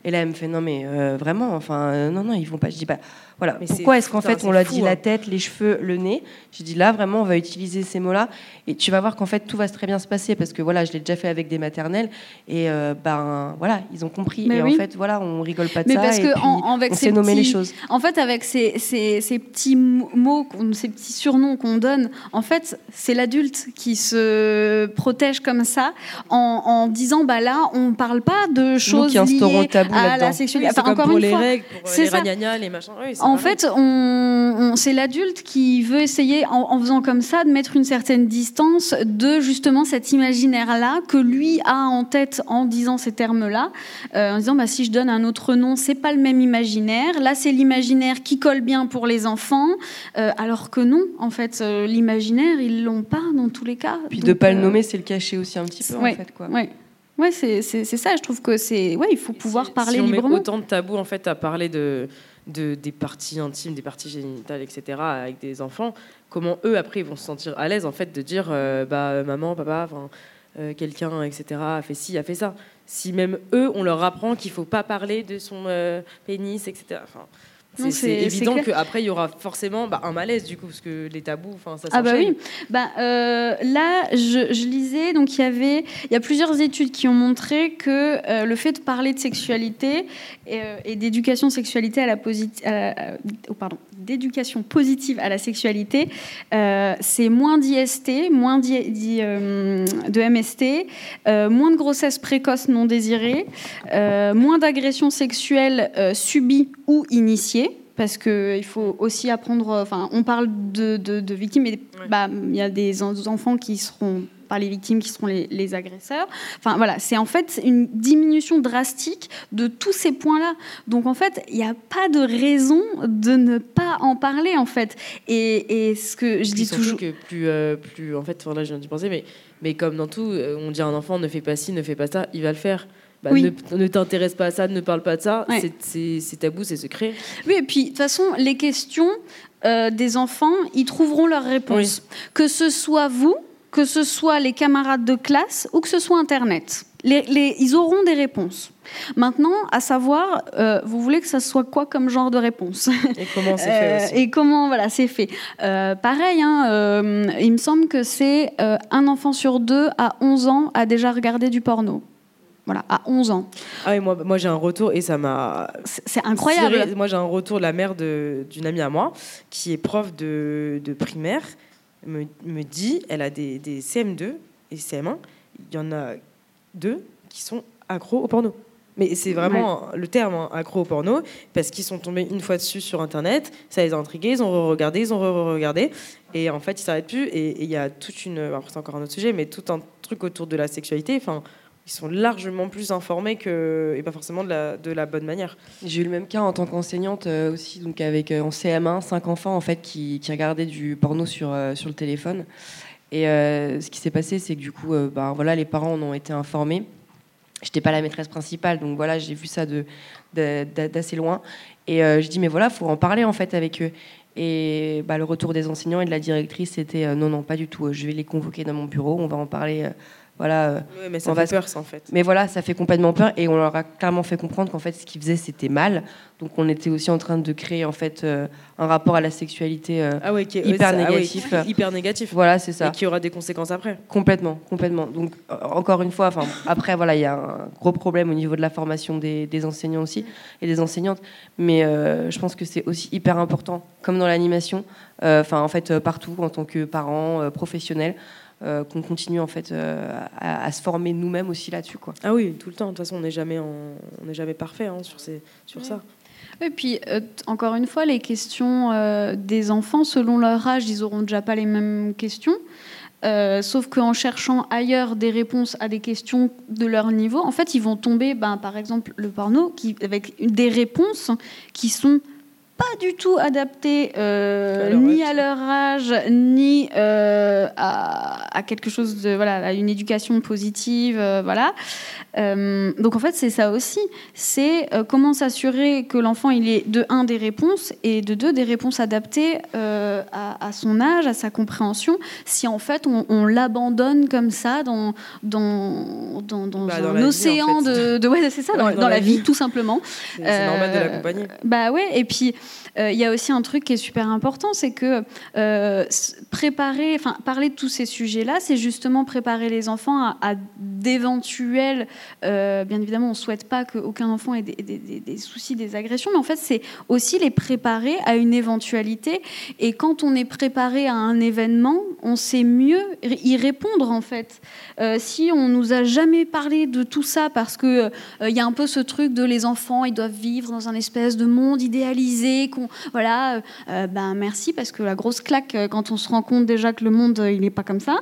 Et là, elle me fait, non, mais vraiment, enfin, non, non, ils vont pas. Je dis, bah, voilà. Mais Pourquoi est-ce qu'en fait on l'a dit la hein. tête, les cheveux, le nez? J'ai dit là vraiment on va utiliser ces mots-là et tu vas voir qu'en fait tout va très bien se passer parce que voilà je l'ai déjà fait avec des maternelles et euh, ben voilà ils ont compris et en fait voilà on rigole pas de ça parce et que on sait nommer les choses. En fait avec ces, ces, ces petits mots, ces petits surnoms qu'on donne, en fait c'est l'adulte qui se protège comme ça en, en, disant bah là on parle pas de choses liées à la sexualité. enfin, encore une les fois, règles, pour les ça. les machins. Oui, en fait, on, c'est l'adulte qui veut essayer, en, faisant comme ça, de mettre une certaine distance de justement cet imaginaire-là que lui a en tête en disant ces termes-là, euh, en disant bah, si je donne un autre nom, c'est pas le même imaginaire. Là, c'est l'imaginaire qui colle bien pour les enfants, euh, alors que non, en fait, euh, l'imaginaire, ils l'ont pas dans tous les cas. Puis de pas le nommer, c'est le cacher aussi un petit peu, en fait, quoi. Ouais. Ouais, c'est ça. Je trouve que c'est ouais, il faut pouvoir parler si on librement. Met autant de tabous en fait à parler de de, des parties intimes, des parties génitales, etc., avec des enfants, comment eux, après, ils vont se sentir à l'aise, en fait, de dire, euh, bah, maman, papa, euh, quelqu'un, etc., a fait ci, a fait ça. Si même eux, on leur apprend qu'il ne faut pas parler de son euh, pénis, etc. Enfin, c'est évident qu'après, il y aura forcément bah, un malaise, du coup, parce que les tabous, ça Ah bah oui. Bah, euh, là, je, lisais, donc il y avait... Il y a plusieurs études qui ont montré que euh, le fait de parler de sexualité et, euh, d'éducation sexualité à la oh, pardon, d'éducation positive à la sexualité, c'est moins d'IST, moins de MST, moins de grossesse précoce non désirée, moins d'agressions sexuelles subies ou initiées parce qu'il faut aussi apprendre. Enfin, on parle de, de, victimes, mais bah, il y a des enfants qui seront pas les victimes qui seront les, les agresseurs. Enfin voilà, c'est en fait une diminution drastique de tous ces points-là. Donc en fait, il n'y a pas de raison de ne pas en parler en fait. Et, et ce que je dis toujours que plus, euh, plus en fait, voilà, je viens d'y penser, mais mais comme dans tout, euh, on dit à un enfant ne fais pas ci, ne fais pas ça, il va le faire. Bah, ne, t'intéresse pas à ça, ne parle pas de ça, c'est tabou, c'est secret. Oui, et puis de toute façon, les questions euh, des enfants, ils trouveront leur réponse. Que ce soit vous, que ce soit les camarades de classe ou que ce soit Internet. Les, ils auront des réponses. Maintenant, à savoir, euh, vous voulez que ça soit quoi comme genre de réponse? Et comment c'est fait aussi. Et comment, voilà, c'est fait. pareil, hein, il me semble que c'est un enfant sur deux à 11 ans a déjà regardé du porno. Voilà, à 11 ans. Ah oui, moi, moi j'ai un retour et ça m'a. C'est incroyable. Moi j'ai un retour de la mère d'une amie à moi qui est prof de, de primaire, me, me, dit elle a des, des, CM2 et CM1, il y en a deux qui sont accros au porno. Mais c'est vraiment le terme, hein, accro au porno, parce qu'ils sont tombés une fois dessus sur Internet, ça les a intrigués, ils ont re-regardé, ils ont re-regardé, et en fait, ils s'arrêtent plus. Et il y a toute une. Après, c'est encore un autre sujet, mais tout un truc autour de la sexualité. Enfin, ils sont largement plus informés que, et pas forcément de la, bonne manière. J'ai eu le même cas en tant qu'enseignante euh, aussi, donc avec euh, en CM1, cinq enfants en fait qui, regardaient du porno sur, euh, le téléphone. Et ce qui s'est passé, c'est que du coup, bah, voilà, les parents en ont été informés. J'étais pas la maîtresse principale, donc voilà, j'ai vu ça d'assez loin. Et je dis, mais voilà, faut en parler en fait avec eux. Et bah, le retour des enseignants et de la directrice, c'était non, non, pas du tout. Je vais les convoquer dans mon bureau, on va en parler voilà. Euh, mais ça fait peur, ça, en fait. Mais voilà, ça fait complètement peur et on leur a clairement fait comprendre qu'en fait, ce qu'ils faisaient, c'était mal. Donc, on était aussi en train de créer en fait euh, un rapport à la sexualité euh, ah hyper ah négatif. hyper négatif. Voilà, c'est ça. Et qui aura des conséquences après. Complètement, complètement. Donc, encore une fois, enfin, après, voilà, il y a un gros problème au niveau de la formation des, des enseignants aussi et des enseignantes. Mais je pense que c'est aussi hyper important, comme dans l'animation, enfin, en fait, partout en tant que parents, professionnels. Euh, qu'on continue en fait euh, à, se former nous-mêmes aussi là-dessus quoi. Ah oui, tout le temps. De toute façon, on n'est jamais on n'est jamais parfait hein, sur ces sur ça. Et puis, euh, encore une fois, les questions des enfants, selon leur âge, ils auront déjà pas les mêmes questions. sauf qu'en cherchant ailleurs des réponses à des questions de leur niveau, en fait, ils vont tomber, ben, par exemple, le porno, qui, avec des réponses qui sont pas du tout adapté euh, ni à leur âge, ni euh, à, quelque chose de voilà, à une éducation positive, euh, voilà. donc en fait, c'est ça aussi. C'est comment s'assurer que l'enfant il ait de un des réponses et de deux des réponses adaptées à, son âge, à sa compréhension. Si en fait on, l'abandonne comme ça dans dans dans, bah, un océan de, de, ouais c'est ça dans, la, vie, tout simplement. C'est normal de l'accompagner. Bah ouais et puis euh, il y a aussi un truc qui est super important, c'est que euh, préparer, enfin parler de tous ces sujets-là, c'est justement préparer les enfants à, d'éventuels. Euh, bien évidemment, on souhaite pas qu'aucun enfant ait des, soucis, des agressions, mais en fait, c'est aussi les préparer à une éventualité. Et quand on est préparé à un événement, on sait mieux y répondre en fait. si on nous a jamais parlé de tout ça, parce que il y a un peu ce truc de les enfants, ils doivent vivre dans un espèce de monde idéalisé, qu'on voilà, euh, ben merci parce que la grosse claque euh, quand on se rend compte déjà que le monde il n'est pas comme ça.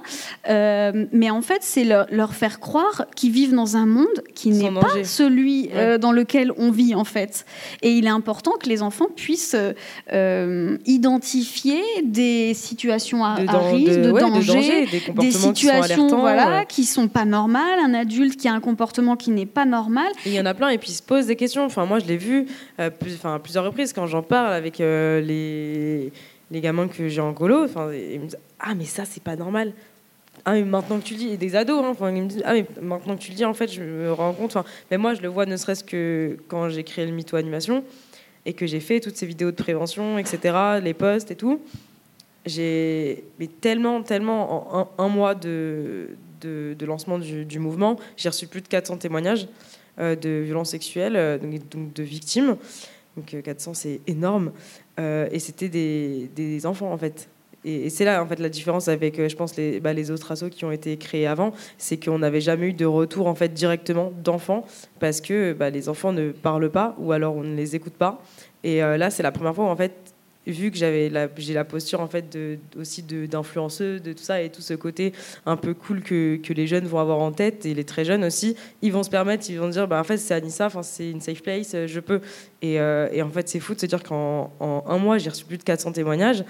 Euh, mais en fait, c'est leur, faire croire qu'ils vivent dans un monde qui n'est pas celui dans lequel on vit en fait. Et il est important que les enfants puissent identifier des situations à, risque, de, danger, des, situations qui voilà qui sont pas normales, un adulte qui a un comportement qui n'est pas normal. Il y en a plein et puis ils se posent des questions. Enfin moi je l'ai vu enfin, à plusieurs reprises quand j'en parle avec euh, les, les gamins que j'ai en colo. Ils me disent Ah, mais ça, c'est pas normal. Ah, maintenant que tu le dis, et des ados, hein, ils me disent Ah, mais maintenant que tu le dis, en fait, je me rends compte. Mais moi, je le vois ne serait-ce que quand j'ai créé le Mytho Animation et que j'ai fait toutes ces vidéos de prévention, etc., les posts et tout. J'ai tellement, tellement, en un, mois de, de, lancement du, du mouvement, j'ai reçu plus de 400 témoignages euh, de violences sexuelles, euh, donc de victimes. Donc 400, euh, c'est énorme. Euh, et c'était des, des, enfants, en fait. et, c'est là en fait la différence avec, je pense, les, bah, les autres assos qui ont été créés avant, c'est qu'on n'avait jamais eu de retour en fait directement d'enfants parce que bah, les enfants ne parlent pas ou alors on ne les écoute pas. Et là, c'est la première fois en fait vu que j'avais j'ai la posture en fait de, aussi d'influenceuse de, tout ça et tout ce côté un peu cool que, les jeunes vont avoir en tête et les très jeunes aussi ils vont se permettre ils vont dire bah en fait c'est Anissa c'est une safe place je peux. Et, euh, et en fait c'est fou de se dire qu'en un mois j'ai reçu plus de 400 témoignages.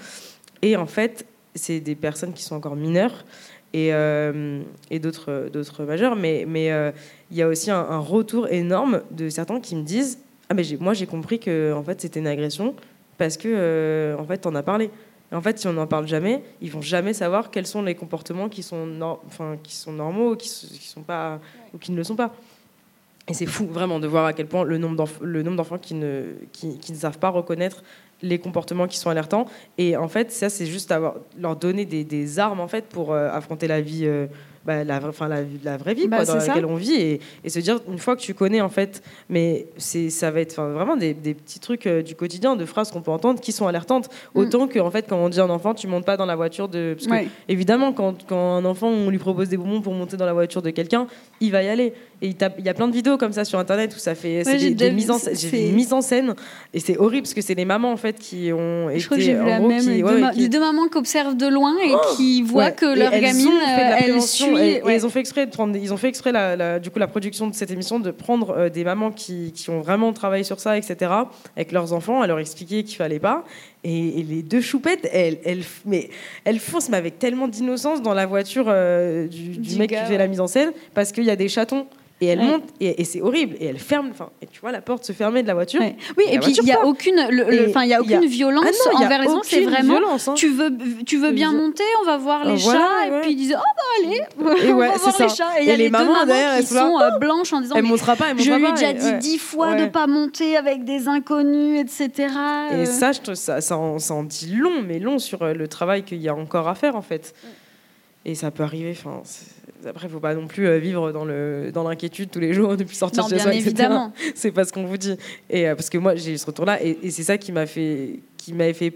Et en fait c'est des personnes qui sont encore mineures et, euh, d'autres d'autres majeurs. Mais mais euh, il y a aussi un, un, retour énorme de certains qui me disent ah mais moi j'ai compris que en fait c'était une agression parce que euh, en fait, on a parlé. en fait, si on n'en parle jamais, ils vont jamais savoir quels sont les comportements qui sont, normaux, ou qui ne le sont pas. Et c'est fou vraiment de voir à quel point le nombre d'enfants qui ne, savent pas reconnaître les comportements qui sont alertants. Et en fait, ça, c'est juste leur donner des, des, armes en fait pour euh, affronter la vie. Euh, bah, la, enfin, la, la, vraie vie bah, dans laquelle on vit et, et, se dire une fois que tu connais en fait mais c'est ça va être vraiment des, des, petits trucs euh, du quotidien de phrases qu'on peut entendre qui sont alertantes. Mm. autant que en fait quand on dit à un enfant tu montes pas dans la voiture de parce que, évidemment quand, quand, un enfant on lui propose des bonbons pour monter dans la voiture de quelqu'un il va y aller et il, y a plein de vidéos comme ça sur internet où ça fait des, mises en, mise en scène et c'est horrible parce que c'est les mamans en fait qui ont je crois que j'ai vu la même qui, deux, mamans qui observent de loin et oh qui voient que leur gamine elle suit et, ils ont fait exprès de prendre, ils ont fait exprès la, du coup la production de cette émission de prendre euh, des mamans qui, qui, ont vraiment travaillé sur ça, etc. Avec leurs enfants, à leur expliquer qu'il fallait pas. Et, les deux choupettes, elles, elles, mais elles foncent mais avec tellement d'innocence dans la voiture euh, du, du mec qui fait la mise en scène parce qu'il y a des chatons et elle monte et, c'est horrible et elle ferme enfin et tu vois la porte se fermer de la voiture. Oui et, puis il y a aucune enfin il y a aucune violence ah envers les enfants c'est vraiment hein. tu veux tu veux bien monter on va voir les chats et puis ils disent oh bah allez et on va voir les chats. Et il y a les, mamans, deux mamans qui sont euh, blanches en disant elle montera pas elle je lui ai déjà dit dix fois de pas monter avec des inconnus etc et euh. ça ça ça en, dit long mais long sur euh, le travail qu'il y a encore à faire en fait. Et ça peut arriver enfin après, il faut pas non plus euh, vivre dans le dans l'inquiétude tous les jours depuis sortir de chez soi, évidemment. C'est pas ce qu'on vous dit. Et euh, parce que moi, j'ai ce retour-là, et, c'est ça qui m'a fait, qui m'avait fait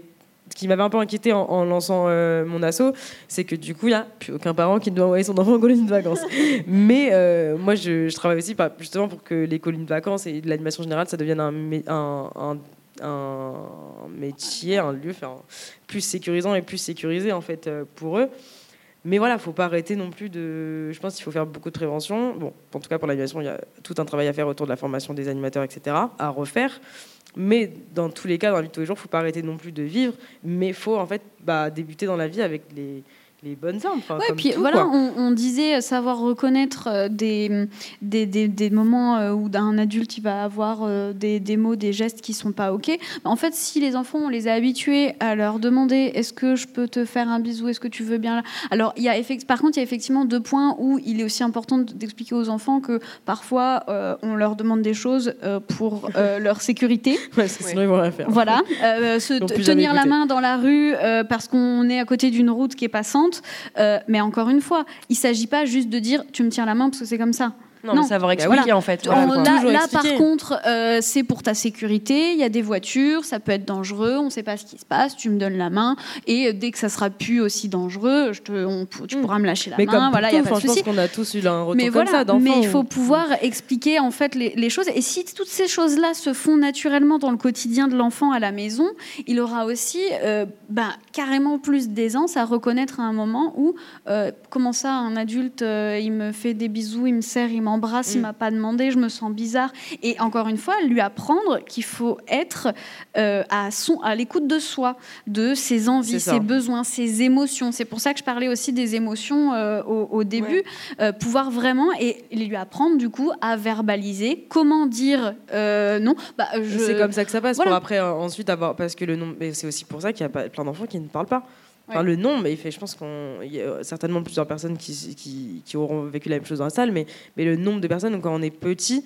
qui m'avait un peu inquiété en, lançant euh, mon assaut, c'est que du coup, il n'y a plus aucun parent qui doit envoyer son enfant en colonie de vacances. Mais moi, je, travaille aussi justement pour que les colonies de vacances et l'animation générale, ça devienne un, un, un, métier, un lieu plus sécurisant et plus sécurisé en fait pour eux. Mais voilà, il faut pas arrêter non plus de. Je pense qu'il faut faire beaucoup de prévention. Bon, en tout cas pour l'animation, il y a tout un travail à faire autour de la formation des animateurs, etc. à refaire. Mais dans tous les cas, dans la vie de tous les jours, ne faut pas arrêter non plus de vivre. Mais il faut en fait bah, débuter dans la vie avec les, les bonnes armes. Ouais, puis voilà, on, disait savoir reconnaître euh, des, des, des, moments euh, où un adulte il va avoir euh, des, des, mots, des gestes qui sont pas ok. En fait, si les enfants on les a habitués à leur demander est-ce que je peux te faire un bisou, est-ce que tu veux bien là? Alors il y a par contre il y a effectivement deux points où il est aussi important d'expliquer aux enfants que parfois on leur demande des choses pour leur sécurité. sinon ils vont faire. Voilà, se tenir la main dans la rue parce qu'on est à côté d'une route qui est passante euh, mais encore une fois, il ne s'agit pas juste de dire tu me tiens la main parce que c'est comme ça. Non, mais savoir bah expliquer en fait. là, par contre, euh, c'est pour ta sécurité. Il y a des voitures, ça peut être dangereux. On ne sait pas ce qui se passe. Tu me donnes la main et dès que ça sera plus aussi dangereux, je te, tu hmm. pourras me lâcher la mais main. voilà, y a pas de Je pense qu'on a tous eu un retour mais comme ça Mais il faut pouvoir expliquer en fait les, les, choses. Et si toutes ces choses-là se font naturellement dans le quotidien de l'enfant à la maison, il aura aussi euh, bah, carrément plus d'aisance à reconnaître à un moment où euh, comment ça, un adulte, il me fait des bisous, il me serre, il m'embrasse, il mm. m'a pas demandé, je me sens bizarre. Et encore une fois, lui apprendre qu'il faut être euh, à, son, à l'écoute de soi, de ses envies, ses besoins, ses émotions. C'est pour ça que je parlais aussi des émotions euh, au, début. Euh, pouvoir vraiment et lui apprendre du coup à verbaliser comment dire non. Bah, C'est comme ça que ça passe. Pour après ensuite avoir parce que le nom, mais c'est aussi pour ça qu'il y a plein d'enfants qui ne parlent pas. Enfin, le nom, mais il fait, je pense qu'il y a certainement plusieurs personnes qui, qui, qui, auront vécu la même chose dans la salle, mais, mais le nombre de personnes, quand on est petit,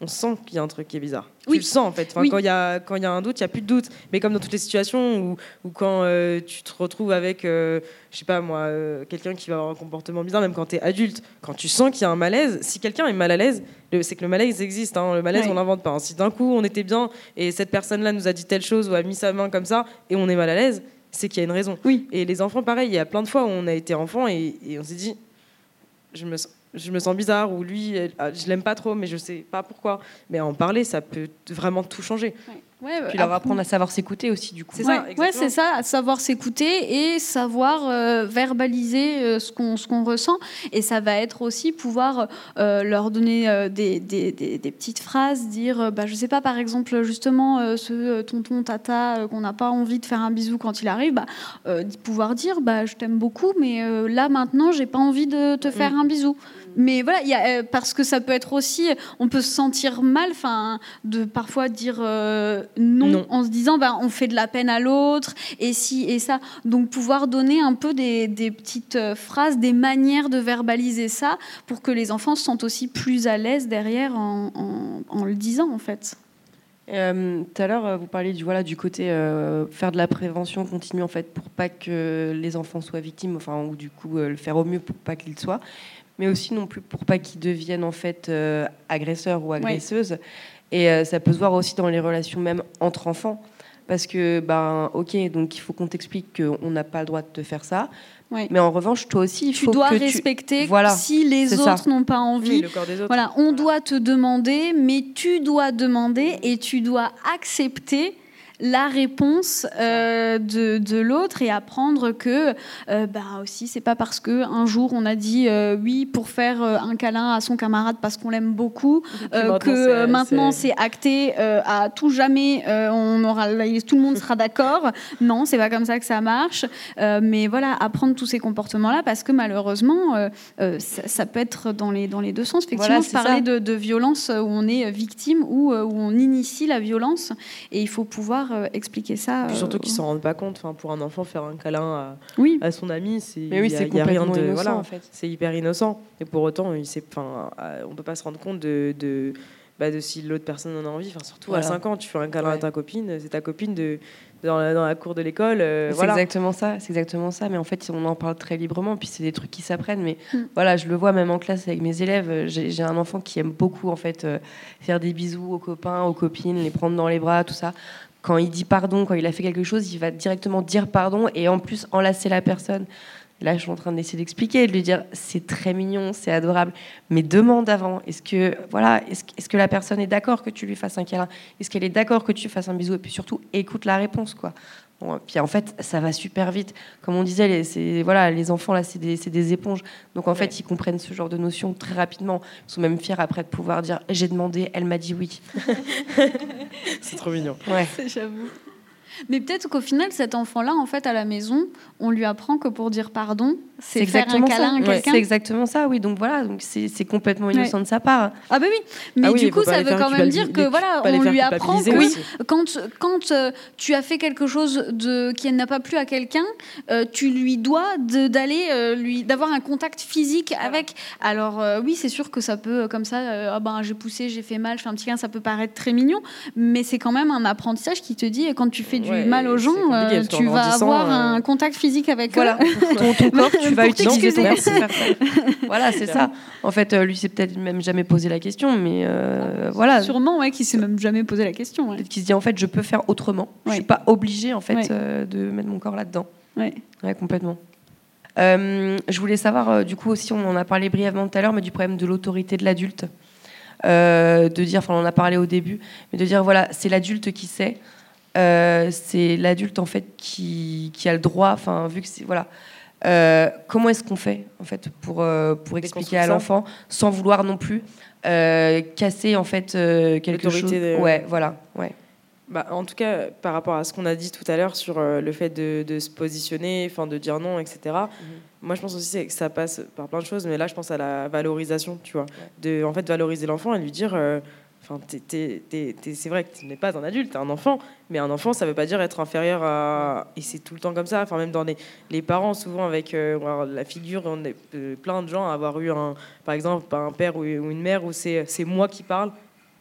on sent qu'il y a un truc qui est bizarre. Oui. Tu le sens en fait. Quand il y, a, quand y a un doute, il n'y a plus de doute. Mais comme dans toutes les situations où, où quand euh, tu te retrouves avec, euh, je sais pas moi, euh, quelqu'un qui va avoir un comportement bizarre, même quand tu es adulte, quand tu sens qu'il y a un malaise, si quelqu'un est mal à l'aise, c'est que le malaise existe. Hein. Le malaise, on l'invente pas. Hein. Si d'un coup on était bien et cette personne-là nous a dit telle chose ou a mis sa main comme ça et on est mal à l'aise, c'est qu'il y a une raison. Oui. Et les enfants, pareil, il y a plein de fois où on a été enfant et, et on s'est dit, je me, sens- je me sens bizarre, ou lui, elle- ah, je l'aime pas trop, mais je sais pas pourquoi. Mais en parler, ça peut vraiment tout changer. Ouais, Puis leur apprendre à savoir s'écouter aussi, du coup. C'est ouais, ça, ouais, c'est ça, savoir s'écouter et savoir euh, verbaliser euh, ce qu'on ce qu'on ressent. Et ça va être aussi pouvoir euh, leur donner euh, des, des- des- des petites phrases, dire, euh, bah, je sais pas, par exemple, justement, euh, ce tonton, tata, euh, qu'on n'a pas envie de faire un bisou quand il arrive, bah, euh, pouvoir dire, bah, je t'aime beaucoup, mais euh, là, maintenant, j'ai pas envie de te faire un bisou. Mais voilà, il y a, euh, parce que ça peut être aussi, on peut se sentir mal, enfin, de parfois dire euh, non, Non. en se disant, bah, on fait de la peine à l'autre, et si et ça. Donc pouvoir donner un peu des, des petites euh, phrases, des manières de verbaliser ça, pour que les enfants se sentent aussi plus à l'aise derrière en, en- en le disant, en fait. Euh, Tout à l'heure, vous parliez du, voilà, du côté euh, faire de la prévention continue en fait pour pas que les enfants soient victimes, enfin ou du coup euh, le faire au mieux pour pas qu'ils le soient, mais aussi non plus pour pas qu'ils deviennent en fait euh, agresseurs ou agresseuses. Et euh, ça peut se voir aussi dans les relations même entre enfants, parce que ben ok, donc il faut qu'on t'explique qu'on n'a pas le droit de te faire ça, Ouais. mais en revanche toi aussi il Tu faut dois que respecter Voilà, si les autres n'ont pas envie. Oui, le corps des autres. Voilà, on doit te demander, mais tu dois demander et tu dois accepter la réponse euh, de, de l'autre et apprendre que euh, bah aussi c'est pas parce que un jour on a dit euh, oui pour faire euh, un câlin à son camarade parce qu'on l'aime beaucoup maintenant, que maintenant c'est- acté à tout jamais on aura tout le monde sera d'accord. Non c'est pas comme ça que ça marche. Mais voilà apprendre tous ces comportements là parce que malheureusement ça, ça peut être dans les dans les deux sens. Effectivement Voilà, je parlais de, de violence où on est victime ou où on initie la violence et il faut pouvoir euh, expliquer ça Puis surtout euh, qu'ils s'en rendent pas compte. Enfin, pour un enfant, faire un câlin à, oui à son ami, c'est oui, il y a- c'est il y a rien complètement de innocent voilà, en fait. c'est hyper innocent. Et pour autant, il sait, enfin, euh, on peut pas se rendre compte de, de, bah, de si l'autre personne en a envie. Enfin, surtout Voilà. à 5 ans, tu fais un câlin à ta copine, c'est ta copine de, dans, la, dans la cour de l'école. euh, C'est voilà. exactement ça, c'est exactement ça. Mais en fait, on en parle très librement, puis c'est des trucs qui s'apprennent. Mais Mm. voilà, je le vois même en classe avec mes élèves. J'ai j'ai un enfant qui aime beaucoup en fait euh, faire des bisous aux copains, aux copines, les prendre dans les bras, tout ça. Quand il dit pardon, quand il a fait quelque chose, il va directement dire pardon et en plus enlacer la personne. Là, je suis en train d'essayer d'expliquer, de lui dire c'est très mignon, c'est adorable, mais demande avant. Est-ce que voilà, est-ce que la personne est d'accord que tu lui fasses un câlin? Est-ce qu'elle est d'accord que tu fasses un bisou? Et puis surtout, écoute la réponse, quoi. Puis en fait, ça va super vite. Comme on disait, les, voilà, les enfants, là, c'est des, c'est des éponges. Donc en fait, ils comprennent ce genre de notions très rapidement. Ils sont même fiers après de pouvoir dire j'ai demandé, elle m'a dit oui. C'est trop mignon. Ouais. J'avoue. Mais peut-être qu'au final, cet enfant-là, en fait, à la maison, on lui apprend que pour dire pardon, c'est faire un câlin à Ouais, quelqu'un. c'est exactement ça, oui. Donc voilà, donc c'est c'est complètement innocent de sa part. Ah bah oui, mais Ah oui, du coup, ça veut quand même dire que voilà, on lui apprend que oui, quand, quand euh, tu as fait quelque chose de, qui n'a pas plu à quelqu'un, euh, tu lui dois d'aller euh, lui d'avoir un contact physique avec. Alors euh, oui, c'est sûr que ça peut euh, comme ça, euh, ah ben j'ai poussé, j'ai fait mal, je fais un petit câlin, ça peut paraître très mignon, mais c'est quand même un apprentissage qui te dit quand tu fais du Ouais, mal aux gens, euh, tu vas avoir euh, un contact physique avec Voilà, eux. ton, ton corps, tu vas utiliser ton ça. Voilà, c'est ça. En fait, euh, lui, c'est peut-être même jamais posé la question, mais euh, voilà. Sûrement, ouais, qui s'est même jamais posé la question. ouais. Peut-être qu'il se dit en fait, je peux faire autrement. Je Ouais. suis pas obligée en fait euh, de mettre mon corps là-dedans. Ouais. Ouais, complètement. Je voulais savoir, du coup aussi, on en a parlé brièvement tout à l'heure, mais du problème de l'autorité de l'adulte. Euh, de dire, enfin, on en a parlé au début, mais de dire, voilà, c'est l'adulte qui sait. Euh, c'est l'adulte en fait qui, qui a le droit, enfin, vu que c'est. Voilà. Euh, comment est-ce qu'on fait en fait pour, euh, pour expliquer à l'enfant sans vouloir non plus casser en fait quelque chose? Ouais, voilà. Ouais. Bah, en tout cas, par rapport à ce qu'on a dit tout à l'heure sur le fait de, de se positionner, enfin de dire non, etc. Mhm. Moi, je pense aussi que ça passe par plein de choses, mais là, je pense à la valorisation, tu vois, de en fait valoriser l'enfant et lui dire, euh, c'est vrai que tu n'es pas un adulte, t'es un enfant, mais un enfant, ça veut pas dire être inférieur à, et c'est tout le temps comme ça. Même dans les, parents, souvent avec euh, la figure, on euh, plein de gens à avoir eu par exemple, un père ou une mère où c'est moi qui parle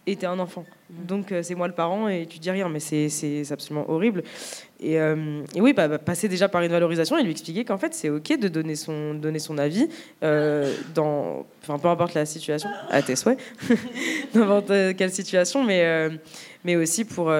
et t'es un enfant. Donc euh, c'est moi le parent et tu dis rien, mais c'est- absolument horrible. Et, euh, et oui, bah, bah, passer déjà par une valorisation et lui expliquer qu'en fait c'est ok de donner son, donner son avis euh, dans, enfin peu importe la situation, à tes souhaits, n'importe quelle situation, mais, mais aussi pour,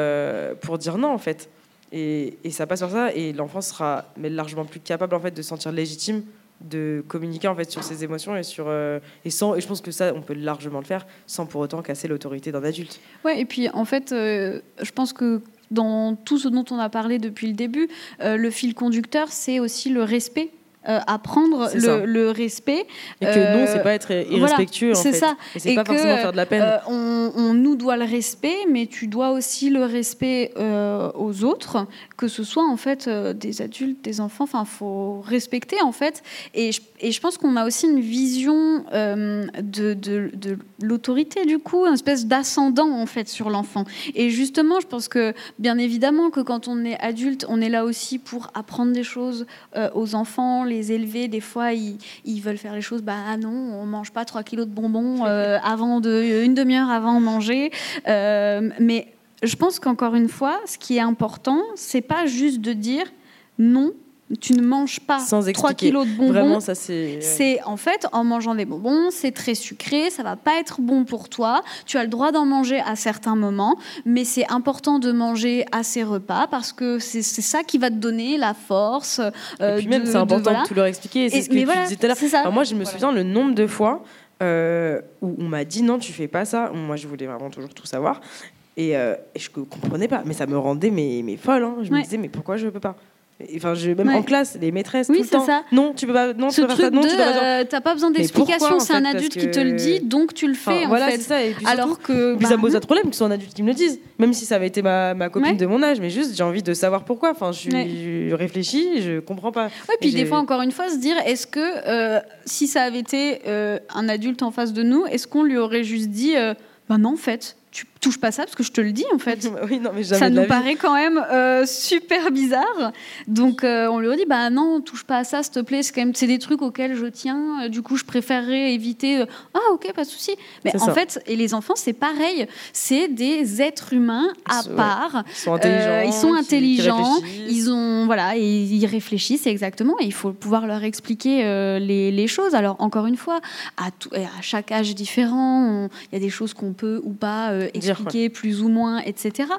pour dire non en fait. Et, et ça passe par ça, et l'enfant sera mais largement plus capable en fait de se sentir légitime de communiquer en fait sur ses émotions et sur euh, et sans et je pense que ça on peut largement le faire sans pour autant casser l'autorité d'un adulte. Ouais et puis en fait euh, je pense que dans tout ce dont on a parlé depuis le début, euh, le fil conducteur c'est aussi le respect euh, apprendre le, le, respect. Et que non, c'est pas être irrespectueux. Voilà, c'est ça. Et c'est pas forcément faire de la peine. Euh, on, on, nous doit le respect, mais tu dois aussi le respect euh, aux autres, que ce soit en fait des adultes, des enfants. Enfin, faut respecter en fait. Et je, et je pense qu'on a aussi une vision de, de, de l'autorité du coup, une espèce d'ascendant en fait sur l'enfant. Et justement, je pense que bien évidemment que quand on est adulte, on est là aussi pour apprendre des choses aux enfants les élever, des fois, ils, veulent faire les choses. Bah ah non, on mange pas 3 kilos de bonbons euh, avant de, une demi-heure avant de manger. Euh, mais je pense qu'encore une fois, ce qui est important, c'est pas juste de dire non, tu ne manges pas Sans 3 kilos de bonbons. Vraiment, ça c'est. C'est en fait en mangeant des bonbons, c'est très sucré, ça va pas être bon pour toi. Tu as le droit d'en manger à certains moments, mais c'est important de manger à ces repas parce que c'est ça qui va te donner la force. Euh, et puis même, c'est important de, tout leur expliquer. C'est ce que tu disais tout à l'heure. moi, je me souviens le nombre de fois. Euh, où on m'a dit non, tu fais pas ça. Moi, je voulais vraiment toujours tout savoir. Et, euh, et je comprenais pas. Mais ça me rendait mais, mais folle. Hein. Je me disais, mais pourquoi je peux pas? Enfin, je, même en classe, les maîtresses, tout le temps. Ça. Non, tu peux pas. Non, Ce tu peux pas ça. Non, tu euh, t'as pas besoin d'explication. C'est un adulte qui te le dit, donc tu le fais. voilà, c'est ça. Et puis Alors que. Puis ça me pose un problème que ce soit un adulte qui me le dise. Même si ça avait été ma, ma copine de mon âge, mais juste, j'ai envie de savoir pourquoi. Enfin, je, je réfléchis, je comprends pas. Ouais, puis des fois, encore une fois, se dire est-ce que euh, si ça avait été euh, un adulte en face de nous, est-ce qu'on lui aurait juste dit ben non, en fait tu touches pas ça parce que je te le dis en fait. oui, non, mais ça nous paraît quand même euh, super bizarre. Donc euh, on lui a dit bah non, touche pas à ça, s'il te plaît. C'est quand même c'est des trucs auxquels je tiens. Euh, du coup, je préférerais éviter. ah ok, pas de souci. Mais en fait, et les enfants, c'est pareil. C'est des êtres humains à part. Ils sont intelligents. ils sont intelligents. ils ont voilà, et ils réfléchissent exactement. Et il faut pouvoir leur expliquer les, les, choses. Alors encore une fois, à, tout, à chaque âge différent, il y a des choses qu'on peut ou pas expliquer plus ou moins, etc.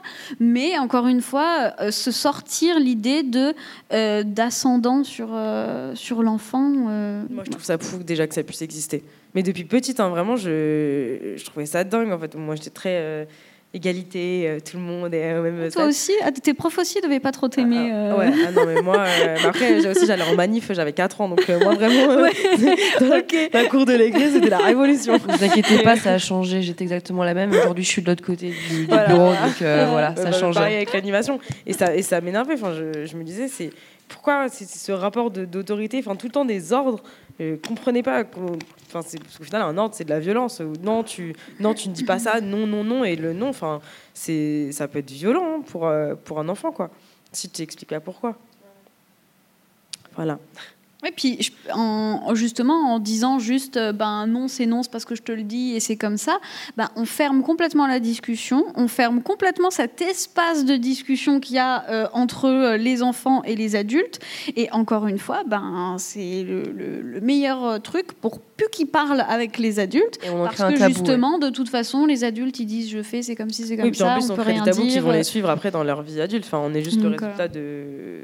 Mais encore une fois, euh, se sortir l'idée de euh, d'ascendant sur euh, sur l'enfant. Moi, je trouve ça fou déjà que ça puisse exister. Mais depuis petite, hein, vraiment, je, je trouvais ça dingue. En fait, moi, j'étais très égalité, euh, tout le monde est au même Toi aussi ah, Tes profs aussi ne devaient pas trop t'aimer ah, ah, Ouais, ah non, mais moi, euh, après, aussi, j'allais en manif, j'avais 4 ans, donc euh, moi, vraiment, ouais. dans la cour de l'église, c'était la révolution. Ne vous inquiétez pas, ça a changé, j'étais exactement la même. Aujourd'hui, je suis de l'autre côté du, bureau, donc voilà, ça a changé. Pareil avec l'animation. Et ça, et ça m'énervait, enfin, je, je me disais, c'est pourquoi c'est ce rapport d'autorité, enfin tout le temps des ordres, comprenez pas, enfin parce qu'au final un ordre c'est de la violence. Non tu, non tu ne dis pas ça, non non non et le non, enfin c'est, ça peut être violent hein, pour euh, pour un enfant quoi. Si tu expliques pas pourquoi. Voilà. Et puis en, justement en disant juste euh, ben non c'est non c'est parce que je te le dis et c'est comme ça, ben, on ferme complètement la discussion, on ferme complètement cet espace de discussion qu'il y a euh, entre euh, les enfants et les adultes. Et encore une fois, ben c'est le, meilleur truc pour plus qu'ils parlent avec les adultes, parce que justement de toute façon les adultes ils disent je fais c'est comme si c'est comme ça, en plus, on, peut rien des tabous dire. qui vont les suivre après dans leur vie adulte. Enfin on est juste le résultat de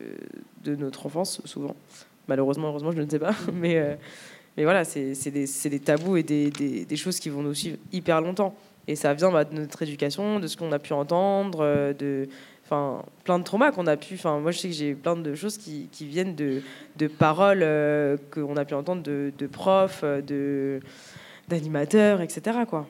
de notre enfance souvent. Malheureusement, heureusement, je ne sais pas. mais, euh, mais voilà, c'est des, des, tabous et des, des, choses qui vont nous suivre hyper longtemps. Et ça vient bah, de notre éducation, de ce qu'on a pu entendre, euh, de enfin, plein de traumas qu'on a pu. Enfin, moi, je sais que j'ai plein de choses qui, qui viennent de, de paroles euh, qu'on a pu entendre de, de profs, de, d'animateurs, etc. Quoi.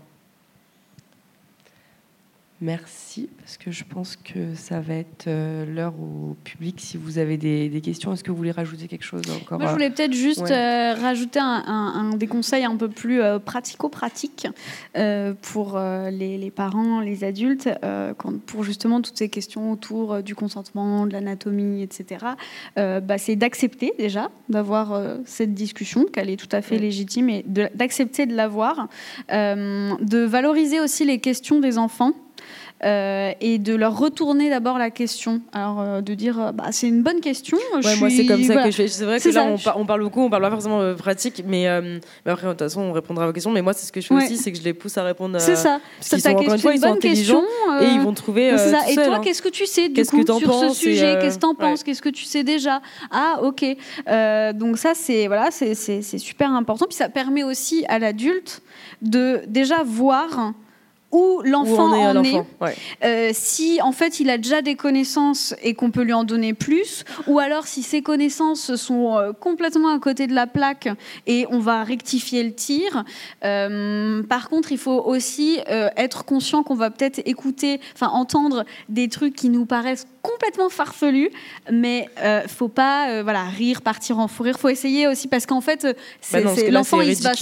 Merci, parce que je pense que ça va être euh, l'heure au public. Si vous avez des, questions, est-ce que vous voulez rajouter quelque chose encore Moi, je voulais peut-être juste euh, rajouter un, des conseils un peu plus euh, pratico-pratiques pour les, parents, les adultes, pour justement toutes ces questions autour du consentement, de l'anatomie, etc. Bah, c'est d'accepter déjà d'avoir cette discussion, qu'elle est tout à fait légitime, et d'accepter de l'avoir, de valoriser aussi les questions des enfants euh, et de leur retourner d'abord la question. Alors, euh, de dire, euh, bah, c'est une bonne question. Ouais, moi, c'est comme ça que je fais. C'est vrai que là, on, parle beaucoup, on parle pas forcément pratique, mais, mais, après, de toute façon, on répondra aux questions. Mais moi, c'est ce que je fais aussi, c'est que je les pousse à répondre. C'est ça. C'est ta question, une bonne question. Et ils vont trouver. ça. Et toi, hein. qu'est-ce que tu sais du coup, sur ce sujet? Qu'est-ce que tu en penses? Qu'est-ce que tu sais déjà? Ah, ok. donc, ça, c'est voilà, c'est super important. Puis ça permet aussi à l'adulte de déjà voir où l'enfant en est, euh, si en fait il a déjà des connaissances et qu'on peut lui en donner plus, ou alors si ses connaissances sont euh, complètement à côté de la plaque et on va rectifier le tir. Euh, par contre, il faut aussi être conscient qu'on va peut-être écouter, enfin entendre des trucs qui nous paraissent complètement farfelu, mais euh, faut pas euh, voilà rire, partir en fou rire. Faut essayer aussi parce qu'en fait, bah l'enfant il, va,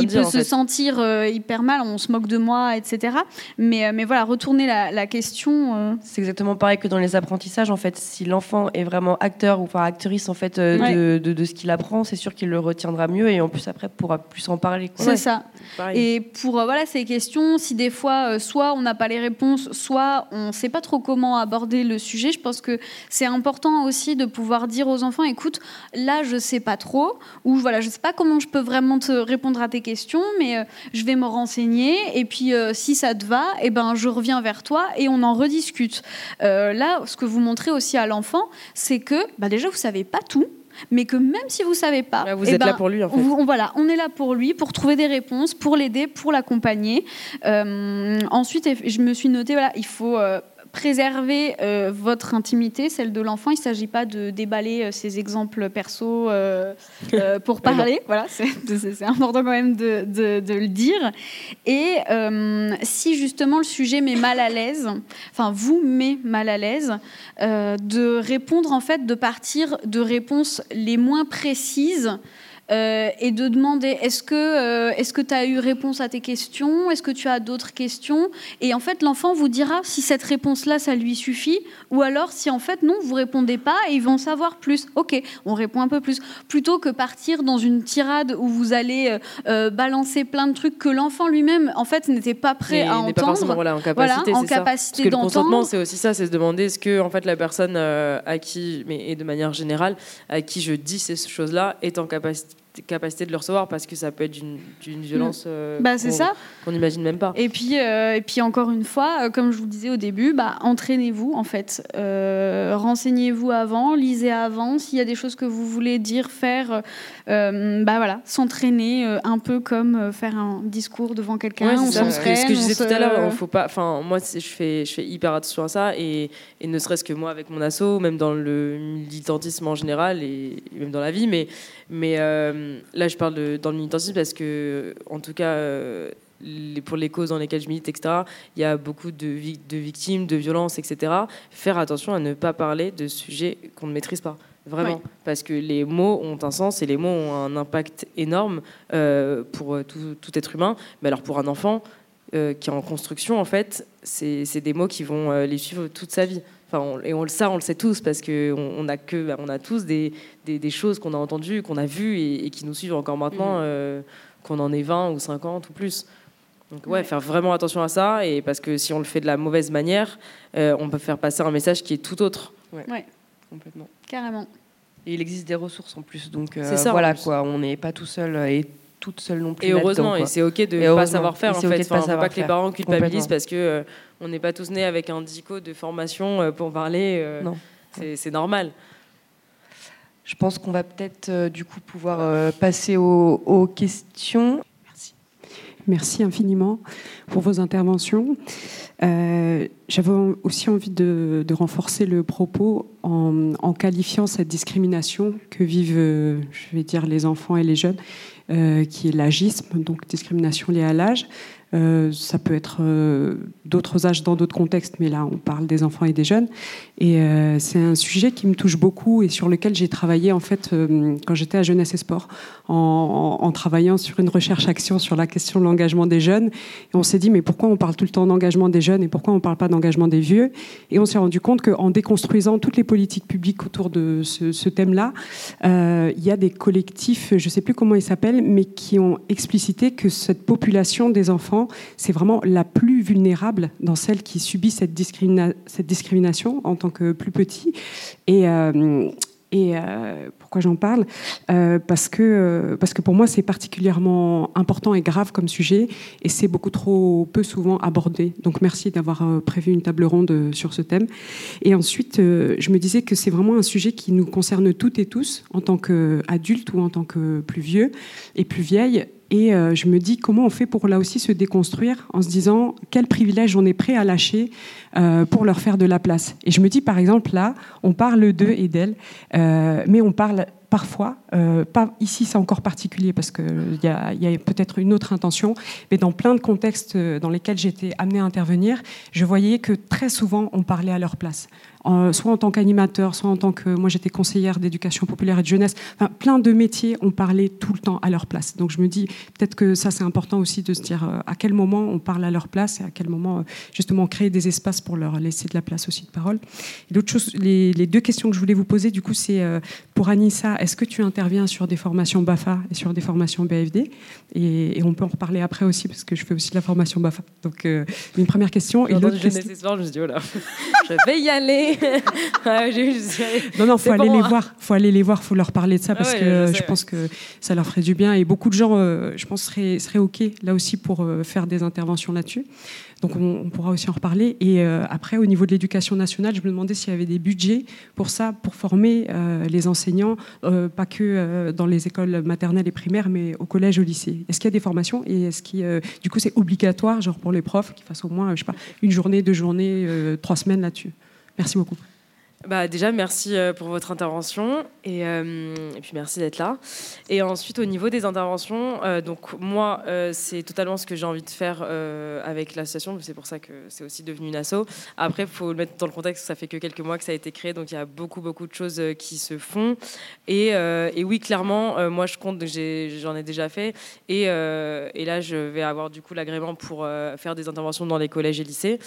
il, peut se sentir euh, hyper mal, on se moque de moi, etc. Mais mais voilà, retourner la, question. C'est exactement pareil que dans les apprentissages en fait. Si l'enfant est vraiment acteur ou enfin actrice en fait de, de, ce qu'il apprend, c'est sûr qu'il le retiendra mieux et en plus après pourra plus en parler. C'est ça. Et pour voilà ces questions, si des fois soit on n'a pas les réponses, soit on sait pas trop comment aborder le sujet. Je pense que c'est important aussi de pouvoir dire aux enfants, écoute, là, je sais pas trop, ou voilà, je sais pas comment je peux vraiment te répondre à tes questions, mais euh, je vais me renseigner, et puis euh, si ça te va, et eh ben, je reviens vers toi et on en rediscute. Euh, là, ce que vous montrez aussi à l'enfant, c'est que bah, déjà, vous savez pas tout, mais que même si vous savez pas, vous êtes eh ben, là pour lui. En fait. on, voilà, on est là pour lui, pour trouver des réponses, pour l'aider, pour l'accompagner. ensuite, je me suis noté, voilà, il faut préserver euh, votre intimité, celle de l'enfant. Il ne s'agit pas de déballer euh, ses exemples perso euh, pour parler. voilà, c'est important quand même de, de, le dire. Et si justement le sujet met mal à l'aise, enfin vous met mal à l'aise, de répondre en fait, de partir de réponses les moins précises euh, et de demander est-ce que euh, est-ce que tu as eu réponse à tes questions? Est-ce que tu as d'autres questions? Et en fait, l'enfant vous dira si cette réponse-là, ça lui suffit, ou alors si en fait non, vous répondez pas et ils vont savoir plus. Ok, on répond un peu plus, plutôt que partir dans une tirade où vous allez euh, balancer plein de trucs que l'enfant lui-même en fait n'était pas prêt à entendre. Pas voilà, en capacité, en capacité Parce que le consentement, c'est aussi ça, c'est se demander est-ce que en fait la personne à qui, mais et de manière générale, à qui je dis ces choses-là est en capacité capacité de le recevoir parce que ça peut être d'une violence euh, bah, c'est ça qu'on n'imagine même pas. Et puis, euh, et puis encore une fois, euh, comme je vous disais au début, bah, entraînez-vous en fait. Renseignez-vous avant, lisez avant. S'il y a des choses que vous voulez dire, faire, bah voilà, s'entraîner un peu comme faire un discours devant quelqu'un. on s'entraîne. Ce que je disais tout à l'heure, faut pas. Enfin, moi, je fais, je fais hyper attention à ça et, et ne serait-ce que moi avec mon asso, même dans le militantisme en général et, même dans la vie, mais mais euh, là, je parle de, dans le militantisme parce que, en tout cas, euh, les, pour les causes dans lesquelles je milite, etc., il y a beaucoup de, de victimes, de violences, etc. Faire attention à ne pas parler de sujets qu'on ne maîtrise pas. Vraiment, parce que les mots ont un sens et les mots ont un impact énorme euh, pour tout, tout, être humain. Mais alors pour un enfant qui est en construction, en fait, c'est des mots qui vont les suivre toute sa vie. Enfin, et on, ça, on le sait tous parce qu'on on a, que, on a tous des, des, choses qu'on a entendues, qu'on a vues et, qui nous suivent encore maintenant, mm. euh, qu'on en ait 20 ou 50 ou plus. Donc ouais, faire vraiment attention à ça, et parce que si on le fait de la mauvaise manière, euh, on peut faire passer un message qui est tout autre. Ouais, complètement. Carrément. Et il existe des ressources en plus, donc euh, ça, voilà quoi, on n'est pas tout seul et toute seule non plus. Et heureusement, et c'est ok de ne pas savoir faire en fait. Enfin, pas, pas que les parents culpabilisent parce que euh, on n'est pas tous nés avec un dico de formation euh, pour parler. Euh, non. C'est normal. Je pense qu'on va peut-être du coup pouvoir passer aux, aux questions. Merci. Merci infiniment pour vos interventions. J'avais aussi envie de, de, renforcer le propos en, en, qualifiant cette discrimination que vivent, je vais dire, les enfants et les jeunes euh, qui est l'agisme, donc discrimination liée à l'âge. Euh, ça peut être euh, d'autres âges dans d'autres contextes, mais là, on parle des enfants et des jeunes. Et euh, c'est un sujet qui me touche beaucoup et sur lequel j'ai travaillé en fait quand j'étais à Jeunesse et Sport, en, travaillant sur une recherche-action sur la question de l'engagement des jeunes. Et on s'est dit, mais pourquoi on parle tout le temps d'engagement des jeunes et pourquoi on ne parle pas d'engagement des vieux? Et on s'est rendu compte qu'en déconstruisant toutes les politiques publiques autour de ce thème-là, il y a des collectifs, je ne sais plus comment ils s'appellent, mais qui ont explicité que cette population des enfants c'est vraiment la plus vulnérable dans celle qui subit cette, discrimination en tant que plus petit. Et, et euh, pourquoi j'en parle? Euh, parce, que, euh, parce que pour moi, c'est particulièrement important et grave comme sujet et c'est beaucoup trop peu souvent abordé. Donc merci d'avoir prévu une table ronde sur ce thème. Et ensuite, je me disais que c'est vraiment un sujet qui nous concerne toutes et tous en tant qu'adultes ou en tant que plus vieux et plus vieilles. Et je me dis comment on fait pour là aussi se déconstruire en se disant quel privilège on est prêt à lâcher euh, pour leur faire de la place. Et je me dis, par exemple, là, on parle d'eux et d'elles, euh, mais on parle parfois, euh, ici c'est encore particulier parce qu'il y y a peut-être une autre intention, mais dans plein de contextes dans lesquels j'étais amenée à intervenir, je voyais que très souvent on parlait à leur place soit en tant qu'animateur, soit en tant que moi j'étais conseillère d'éducation populaire et de jeunesse. Enfin, plein de métiers ont parlé tout le temps à leur place. Donc je me dis peut-être que ça c'est important aussi de se dire euh, à quel moment on parle à leur place et à quel moment euh, justement créer des espaces pour leur laisser de la place aussi de parole. L'autre chose, les, deux questions que je voulais vous poser du coup c'est euh, pour Anissa, est-ce que tu interviens sur des formations BAFA et sur des formations BFD et, on peut en reparler après aussi parce que je fais aussi de la formation BAFA. Donc une première question et l'autre question. je me suis dit oh là, je vais y aller. non, non, faut aller les voir. Faut aller les voir. Faut leur parler de ça parce que je, pense que ça leur ferait du bien et beaucoup de gens, euh, je pense, seraient, seraient ok là aussi pour euh, faire des interventions là-dessus. Donc on, pourra aussi en reparler. Et euh, après, au niveau de l'éducation nationale, je me demandais s'il y avait des budgets pour ça, pour former les enseignants, pas que dans les écoles maternelles et primaires, mais au collège, au lycée. Est-ce qu'il y a des formations et est-ce que du coup c'est obligatoire, genre pour les profs, qu'ils fassent au moins, je sais pas, une journée, deux journées, trois semaines là-dessus? Merci beaucoup. Bah déjà, merci euh, pour votre intervention euh, et, puis merci d'être là. Et ensuite, au niveau des interventions, euh, donc moi, c'est totalement ce que j'ai envie de faire avec l'association. C'est pour ça que c'est aussi devenu une asso. Après, il faut le mettre dans le contexte. Ça fait que quelques mois que ça a été créé, donc il y a beaucoup, beaucoup de choses qui se font. Et, oui, clairement, moi, je compte, j'en ai, déjà fait. Et, et, là, je vais avoir du coup l'agrément pour faire des interventions dans les collèges et lycées.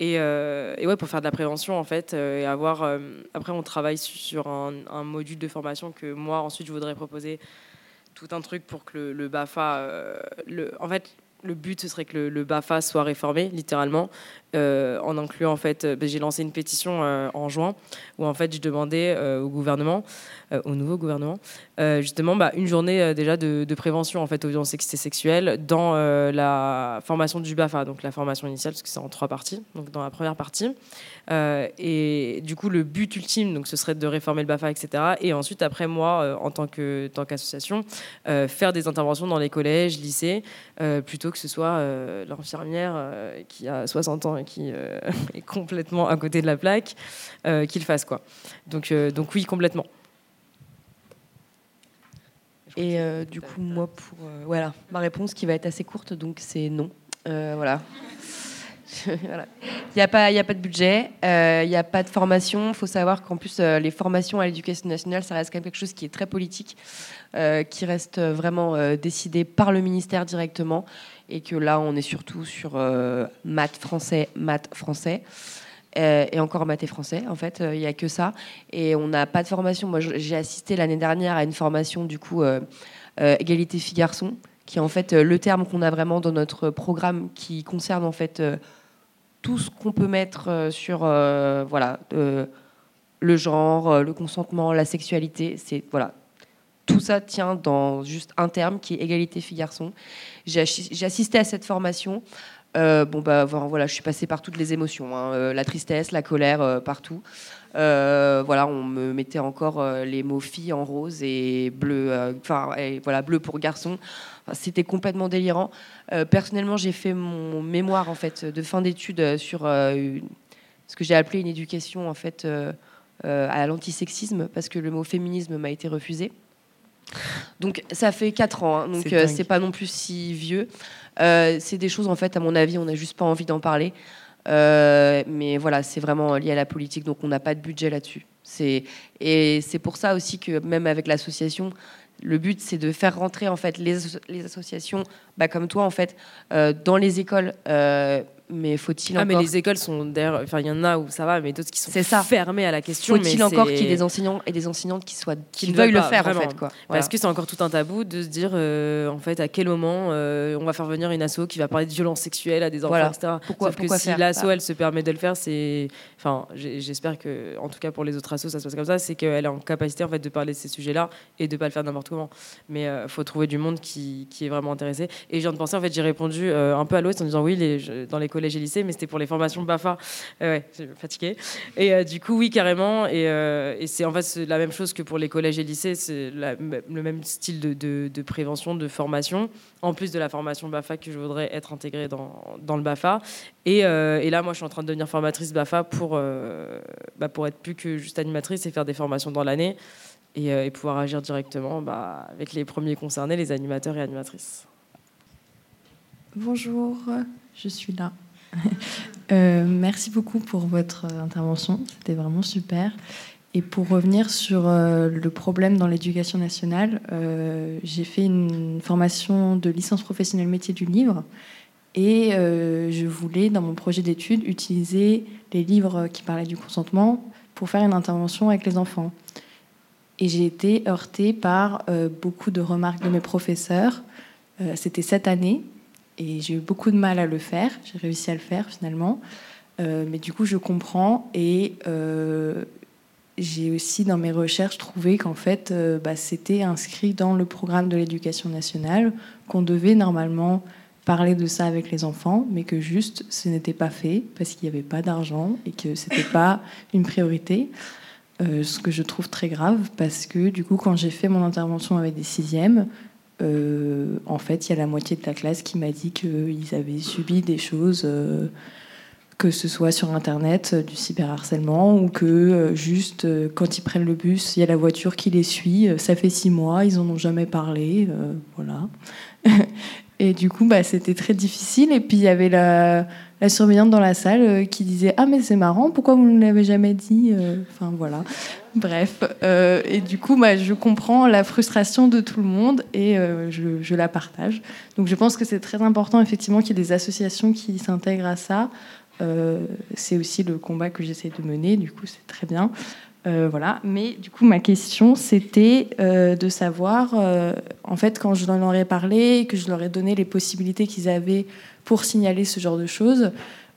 Euh, et, ouais, pour faire de la prévention, en fait, euh, et avoir. Euh, après, on travaille sur un, module de formation que moi, ensuite, je voudrais proposer tout un truc pour que le, le BAFA. le, en fait, le but, ce serait que le, BAFA soit réformé, littéralement, en incluant, en fait, ben, j'ai lancé une pétition en juin, où, en fait, je demandais au gouvernement euh, au nouveau gouvernement, euh, justement bah, une journée euh, déjà de, prévention en fait aux violences sexuelles dans la formation du BAFA, donc la formation initiale, parce que c'est en trois parties, donc dans la première partie. et du coup, le but ultime, donc, ce serait de réformer le BAFA, etc. Et ensuite, après moi, en tant qu'association, faire des interventions dans les collèges, lycées, plutôt que ce soit l'infirmière qui a 60 ans et qui est complètement à côté de la plaque, qu'il fasse quoi. Donc, donc oui, complètement. Et euh, du coup, moi, pour euh, voilà, ma réponse qui va être assez courte, donc c'est non. Euh, voilà. Il n'y a, pas, a pas de budget, il n'y a pas de formation. Il faut savoir qu'en plus, les formations à l'éducation nationale, ça reste quand même quelque chose qui est très politique, qui reste vraiment décidé par le ministère directement. Et que là, on est surtout sur maths français, maths français. Euh, et encore maths et français, en fait, euh, il n'y a que ça. Et on n'a pas de formation. Moi, j'ai assisté l'année dernière à une formation, du coup, euh, égalité filles-garçons, qui est en fait le terme qu'on a vraiment dans notre programme qui concerne en fait tout ce qu'on peut mettre sur voilà, le genre, le consentement, la sexualité. C'est voilà, tout ça tient dans juste un terme qui est égalité filles-garçons. J'ai assisté à cette formation. Euh, bon bah voilà, je suis passée par toutes les émotions, hein. euh, la tristesse, la colère, euh, partout. voilà, on me mettait encore les mots filles en rose et bleu, enfin voilà bleu pour garçon. C'était complètement délirant. personnellement, j'ai fait mon mémoire en fait de fin d'études sur ce que j'ai appelé une éducation en fait à l'antisexisme parce que le mot féminisme m'a été refusé. Donc ça fait 4 ans, hein. donc c'est pas non plus si vieux. Euh, c'est des choses, en fait, à mon avis, on n'a juste pas envie d'en parler. Euh, mais voilà, c'est vraiment lié à la politique, donc on n'a pas de budget là-dessus. Et c'est pour ça aussi que même avec l'association, le but c'est de faire rentrer en fait les, associations, bah, comme toi en fait, euh, dans les écoles mais faut-il ah, encore mais les écoles sont d'ailleurs, enfin il y en a où ça va, mais d'autres qui sont ça. fermées à la question. faut-il encore qu'il y ait des enseignants et des enseignantes qui soient qui, Qui ne veuillent le faire vraiment. en fait quoi. Parce Voilà. que c'est encore tout un tabou de se dire, euh, en fait, à quel moment euh, on va faire venir une asso qui va parler de violence sexuelle à des enfants, Voilà. etc. Pourquoi- Sauf que si l'asso, Bah. elle se permet de le faire, c'est... Enfin, j'espère que, en tout cas pour les autres assos, ça se passe comme ça, c'est qu'elle est en capacité, en fait, de parler de ces sujets-là et de pas le faire n'importe comment. Mais il faut trouver du monde qui, qui est vraiment intéressé. Et je viens de penser, en fait, j'ai répondu euh, un peu à l'ouest en disant oui, les, dans les collèges et lycées, mais c'était pour les formations BAFA. Euh, ouais, fatigué. Et euh, du coup, oui, carrément. Et, euh, c'est en fait la même chose que pour les collèges et lycées. C'est le même style de, prévention, de formation, en plus de la formation BAFA que je voudrais être intégrée dans, le BAFA. Et, là, moi, je suis en train de devenir formatrice BAFA pour, bah, pour être plus que juste animatrice et faire des formations dans l'année et, et pouvoir agir directement bah, avec les premiers concernés, les animateurs et animatrices. Bonjour, je suis là. Euh, merci beaucoup pour votre euh, intervention, c'était vraiment super. Et pour revenir sur euh, le problème dans l'éducation nationale, j'ai fait une formation de licence professionnelle métier du livre et je voulais, dans mon projet d'études, utiliser les livres qui parlaient du consentement pour faire une intervention avec les enfants. Et j'ai été heurtée par beaucoup de remarques de mes professeurs. C'était cette année et j'ai eu beaucoup de mal à le faire. J'ai réussi à le faire finalement. Euh, mais du coup, je comprends et euh, j'ai aussi dans mes recherches trouvé qu'en fait, euh, bah, c'était inscrit dans le programme de l'éducation nationale, qu'on devait normalement parler de ça avec les enfants, mais que juste ce n'était pas fait parce qu'il n'y avait pas d'argent et que c'était pas une priorité. Euh, ce que je trouve très grave parce que du coup, quand j'ai fait mon intervention avec des sixièmes, euh, en fait, il y a la moitié de la classe qui m'a dit qu'ils avaient subi des choses, euh, que ce soit sur Internet, euh, du cyberharcèlement, ou que juste quand ils prennent le bus, il y a la voiture qui les suit. Ça fait six mois, ils en ont jamais parlé, voilà. Et du coup, bah, c'était très difficile. Et puis il y avait la, la surveillante dans la salle euh, qui disait Ah, mais c'est marrant, pourquoi vous ne l'avez jamais dit Euh, Enfin voilà. Bref. euh, et du coup, bah, je comprends la frustration de tout le monde et je, je la partage. Donc je pense que c'est très important, effectivement, qu'il y ait des associations qui s'intègrent à ça. C'est aussi le combat que j'essaie de mener, du coup, c'est très bien. Euh, voilà. Mais du coup, ma question, c'était euh, de savoir, euh, en fait, quand je leur ai parlé, que je leur ai donné les possibilités qu'ils avaient pour signaler ce genre de choses,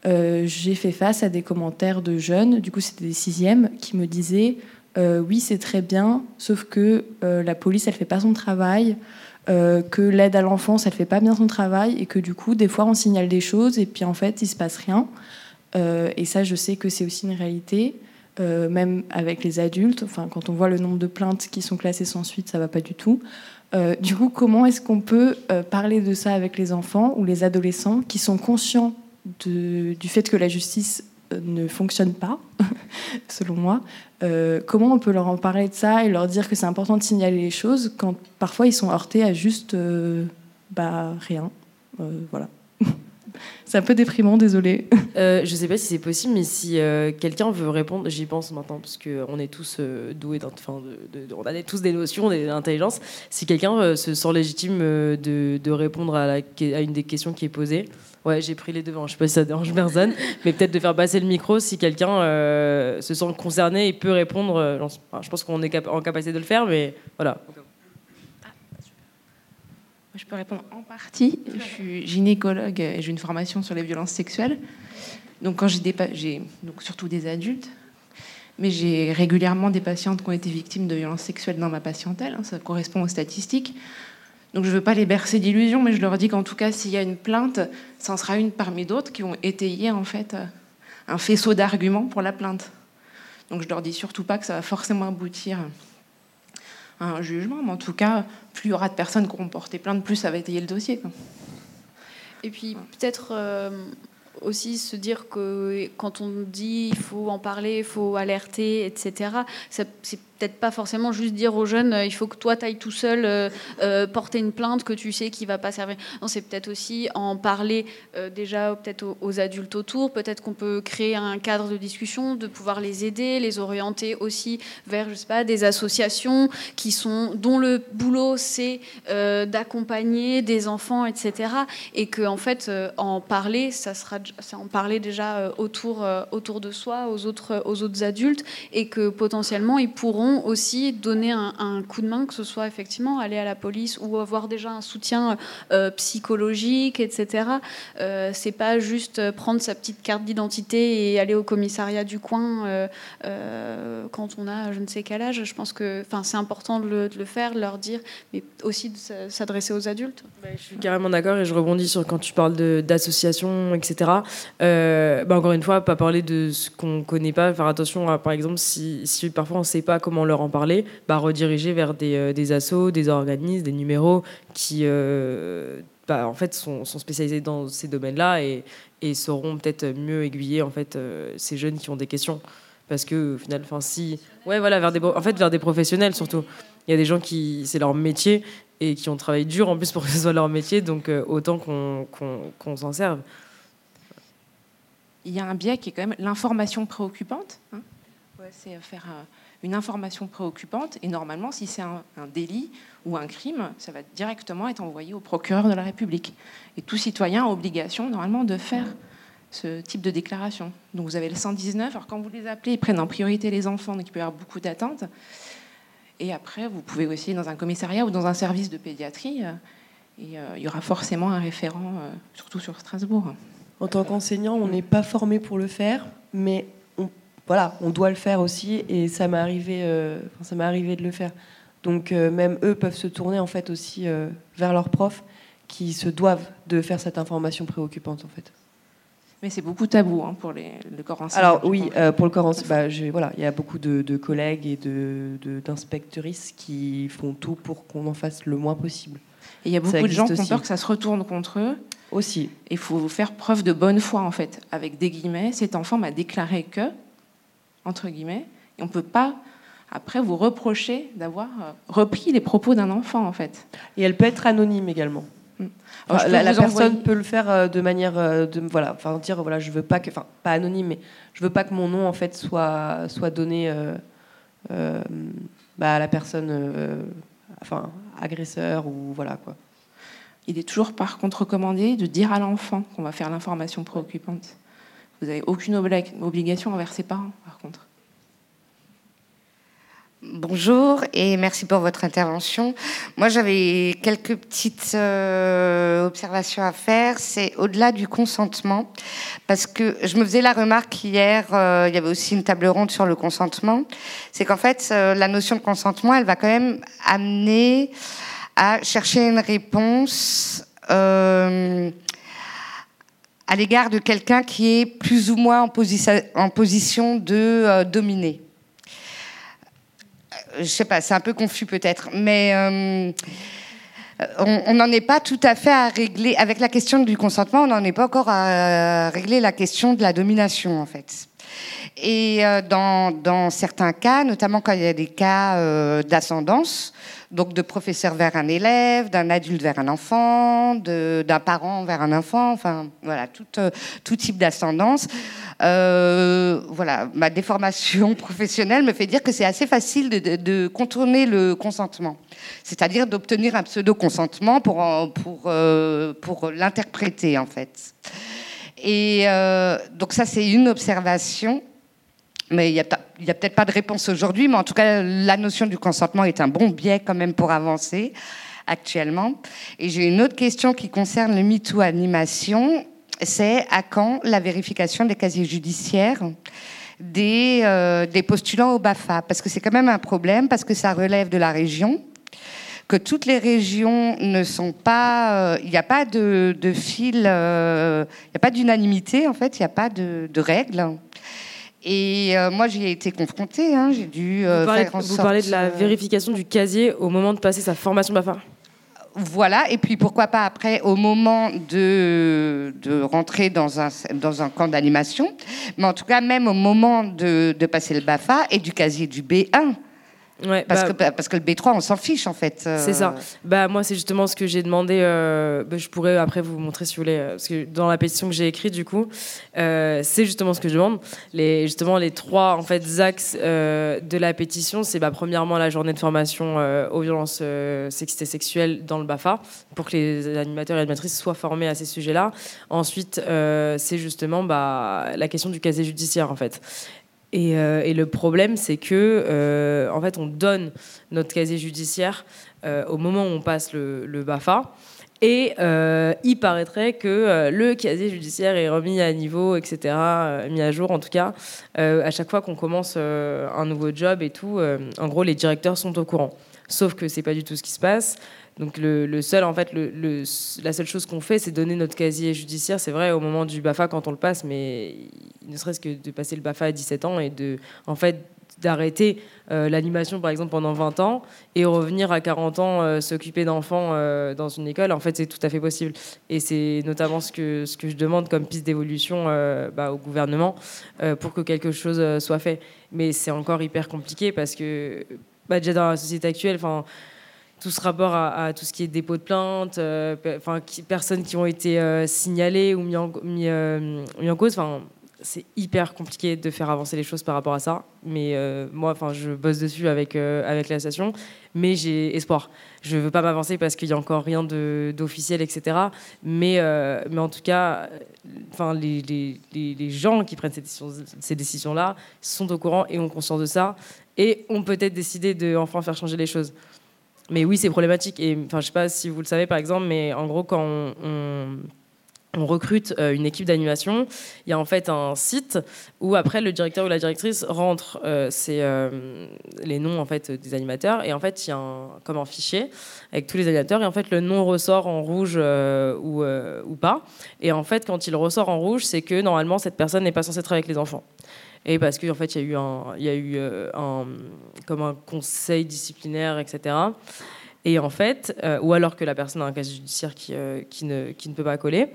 j'ai fait face à des commentaires de jeunes, du coup, c'était des sixièmes, qui me disaient oui, c'est très bien, sauf que la police, elle fait pas son travail, que l'aide à l'enfance, elle fait pas bien son travail, et que du coup, des fois, on signale des choses, et puis en fait, il se passe rien. Et ça, je sais que c'est aussi une réalité, euh, même avec les adultes. Enfin, quand on voit le nombre de plaintes qui sont classées sans suite, ça va pas du tout. Euh, du coup, comment est-ce qu'on peut euh, parler de ça avec les enfants ou les adolescents qui sont conscients du fait que la justice ne fonctionne pas, selon moi? Comment on peut leur en parler de ça et leur dire que c'est important de signaler les choses quand parfois ils sont heurtés à juste bah, rien? Voilà. C'est un peu déprimant, désolé. Euh, je sais pas si c'est possible, mais si euh, quelqu'un veut répondre, j'y pense maintenant, parce qu'on est tous euh, doués, enfin, on a tous des notions, des intelligences. Si quelqu'un euh, se sent légitime de, répondre à, une des questions qui est posée, ouais, j'ai pris les devants. Je sais pas si ça dérange personne, mais peut-être de faire passer le micro si quelqu'un se sent concerné et peut répondre. je pense qu'on est en capacité de le faire, mais voilà. Je peux répondre en partie. Je suis gynécologue et j'ai une formation sur les violences sexuelles. Donc, quand j'ai des j'ai surtout des adultes, mais j'ai régulièrement des patientes qui ont été victimes de violences sexuelles dans ma patientèle. hein, ça correspond aux statistiques. Donc, je ne veux pas les bercer d'illusions, mais je leur dis qu'en tout cas, s'il y a une plainte, ça en sera une parmi d'autres qui ont étayé en fait euh, un faisceau d'arguments pour la plainte. Donc, je leur dis surtout pas que ça va forcément aboutir un jugement, mais en tout cas, plus il y aura de personnes qui auront porté plainte, plus ça va étayer le dossier. Et puis peut-être euh, aussi se dire que quand on dit il faut en parler, il faut alerter, etc., c'est peut-être pas forcément juste dire aux jeunes euh, il faut que toi tu ailles tout seul euh, euh, porter une plainte que tu sais qui va pas servir. Non, c'est peut-être aussi en parler déjà peut-être aux, adultes autour, peut-être qu'on peut créer un cadre de discussion, de pouvoir les aider, les orienter aussi vers je sais pas des associations qui sont dont le boulot c'est d'accompagner des enfants, etc. Et que en fait, en parler, ça sera c'est en parler déjà euh, autour, euh, autour de soi, aux autres, aux autres adultes, et que potentiellement ils pourront aussi donner un, coup de main, que ce soit effectivement aller à la police ou avoir déjà un soutien euh, psychologique, etc. Euh, c'est pas juste prendre sa petite carte d'identité et aller au commissariat du coin quand on a je ne sais quel âge. Je pense que c'est important de le, faire, de leur dire, mais aussi de s'adresser aux adultes. je suis carrément d'accord et je rebondis sur quand tu parles d'associations, etc. Euh, bah encore une fois, pas parler de ce qu'on connaît pas, faire attention à, par exemple, si, si parfois on ne sait pas comment leur en parler, bah rediriger vers des, euh, des assos, des organismes, des numéros qui euh, bah, en fait, sont, sont, spécialisés dans ces domaines-là et, et, sauront peut-être mieux aiguiller en fait, euh, ces jeunes qui ont des questions. Parce que au final, enfin si, ouais, voilà, vers des, en fait, vers des professionnels surtout. Il y a des gens qui, c'est leur métier et qui ont travaillé dur en plus pour que ce soit leur métier, donc autant qu'on qu qu s'en serve. Il y a un biais qui est quand même l'information préoccupante. Hein ouais, c'est faire euh, une information préoccupante et normalement, si c'est un, un, délit ou un crime, ça va directement être envoyé au procureur de la République. Et tout citoyen a obligation normalement de faire ce type de déclaration. Donc vous avez le 119, alors quand vous les appelez, ils prennent en priorité les enfants, donc il peut y avoir beaucoup d'attentes. Et après, vous pouvez aussi dans un commissariat ou dans un service de pédiatrie, et euh, il y aura forcément un référent, euh, surtout sur Strasbourg. En tant qu'enseignant, on n'est pas formé pour le faire, mais on, voilà, on doit le faire aussi, et ça m'est arrivé, euh, ça m'est arrivé de le faire. Donc euh, même eux peuvent se tourner en fait aussi euh, vers leurs profs qui se doivent de faire cette information préoccupante en fait. Mais c'est beaucoup tabou hein, pour les, le corps enseignant. Alors oui, euh, pour le corps enseignant, bah, voilà, il y a beaucoup de, de collègues et d'inspectrices de, qui font tout pour qu'on en fasse le moins possible. Et il y a beaucoup de gens qui ont peur que ça se retourne contre eux. Aussi. Il faut faire preuve de bonne foi en fait, avec des guillemets. Cet enfant m'a déclaré que, entre guillemets, et on ne peut pas après vous reprocher d'avoir repris les propos d'un enfant en fait. Et elle peut être anonyme également. Enfin, la, la personne envoyer... peut le faire de manière de voilà enfin dire voilà je veux pas que enfin pas anonyme mais je veux pas que mon nom en fait soit soit donné euh, euh, bah, à la personne euh, enfin agresseur ou voilà quoi il est toujours par contre recommandé de dire à l'enfant qu'on va faire l'information préoccupante vous avez aucune obli obligation envers ses parents par contre Bonjour et merci pour votre intervention. Moi, j'avais quelques petites euh, observations à faire. C'est au-delà du consentement, parce que je me faisais la remarque hier, euh, il y avait aussi une table ronde sur le consentement. C'est qu'en fait, euh, la notion de consentement, elle va quand même amener à chercher une réponse euh, à l'égard de quelqu'un qui est plus ou moins en, posi en position de euh, dominer je sais pas, c'est un peu confus peut-être, mais euh, on n'en est pas tout à fait à régler, avec la question du consentement, on n'en est pas encore à régler la question de la domination en fait. Et euh, dans, certains cas, notamment quand il y a des cas euh, d'ascendance, donc de professeur vers un élève, d'un adulte vers un enfant, d'un parent vers un enfant, enfin voilà, tout, euh, type d'ascendance. Euh, voilà, ma déformation professionnelle me fait dire que c'est assez facile de, contourner le consentement, c'est-à-dire d'obtenir un pseudo-consentement pour, pour, euh, pour l'interpréter en fait. Et donc ça, c'est une observation. Mais il n'y a, a peut-être pas de réponse aujourd'hui, mais en tout cas, la notion du consentement est un bon biais quand même pour avancer actuellement. Et j'ai une autre question qui concerne le MeToo animation. C'est à quand la vérification des casiers judiciaires des, euh, postulants au BAFA? Parce que c'est quand même un problème, parce que ça relève de la région que toutes les régions ne sont pas, il euh, n'y a pas de, fil, il euh, n'y a pas d'unanimité en fait, il n'y a pas de, de règles. Et euh, moi, j'y ai été confrontée. Hein, J'ai dû vous parlez, faire en vous sorte, parlez de la vérification du casier au moment de passer sa formation BAFA. Voilà, et puis pourquoi pas après, au moment de, de rentrer dans un, dans un camp d'animation, mais en tout cas, même au moment de, de passer le BAFA et du casier du B1, Ouais, Parce, bah, que, parce que le B3, on s'en fiche en fait. euh. C'est ça. Bah moi c'est justement ce que j'ai demandé. euh, bah, je pourrais après vous montrer si vous voulez, euh, parce que dans la pétition que j'ai écrite du coup, euh, c'est justement ce que je demande. Les justement les trois en fait axes de la pétition, c'est bah, premièrement la journée de formation aux violences sexistes et sexuelles dans le Bafa pour que les animateurs et animatrices soient formés à ces sujets-là. Ensuite c'est justement bah, la question du casier judiciaire en fait. Et, euh, et le problème, c'est que, euh, en fait, on donne notre casier judiciaire euh, au moment où on passe le, le BAFA. Et il paraîtrait que le casier judiciaire est remis à niveau, etc., mis à jour en tout cas, à chaque fois qu'on commence un nouveau job et tout. en gros, les directeurs sont au courant. Sauf que c'est pas du tout ce qui se passe. Donc le, seul, en fait, la seule chose qu'on fait, c'est donner notre casier judiciaire. C'est vrai au moment du Bafa quand on le passe, mais ne serait-ce que de passer le Bafa à 17 ans et de, en fait, d'arrêter euh, l'animation par exemple pendant 20 ans et revenir à 40 ans euh, s'occuper d'enfants euh, dans une école en fait c'est tout à fait possible et c'est notamment ce que ce que je demande comme piste d'évolution bah, au gouvernement pour que quelque chose soit fait mais c'est encore hyper compliqué parce que bah, déjà dans la société actuelle enfin tout ce rapport à, tout ce qui est dépôt de plainte, euh, enfin personnes qui ont été euh, signalées ou euh, mis en cause, enfin c'est hyper compliqué de faire avancer les choses par rapport à ça. Mais moi, enfin, je bosse dessus avec avec l'association, mais j'ai espoir. Je veux pas m'avancer parce qu'il y a encore rien d'officiel, etc. Mais mais en tout cas, enfin les, les, les, gens qui prennent ces décisions ces décisions sont au courant et ont conscience de ça et ont peut-être décidé de enfin faire changer les choses. Mais oui, c'est problématique. Et enfin, je sais pas si vous le savez par exemple, mais en gros, quand on, recrute euh, une équipe d'animation, il y a en fait un site où après le directeur ou la directrice rentre euh, euh, les noms en fait des animateurs et en fait il y a un, comme un fichier avec tous les animateurs et en fait le nom ressort en rouge euh, ou, ou pas. Et en fait quand il ressort en rouge, c'est que normalement cette personne n'est pas censée être avec les enfants. Et parce qu'en fait il y a eu un, euh, comme un conseil disciplinaire, etc. Et en fait, euh, ou alors que la personne a un casier judiciaire qui, euh, qui, ne, peut pas coller.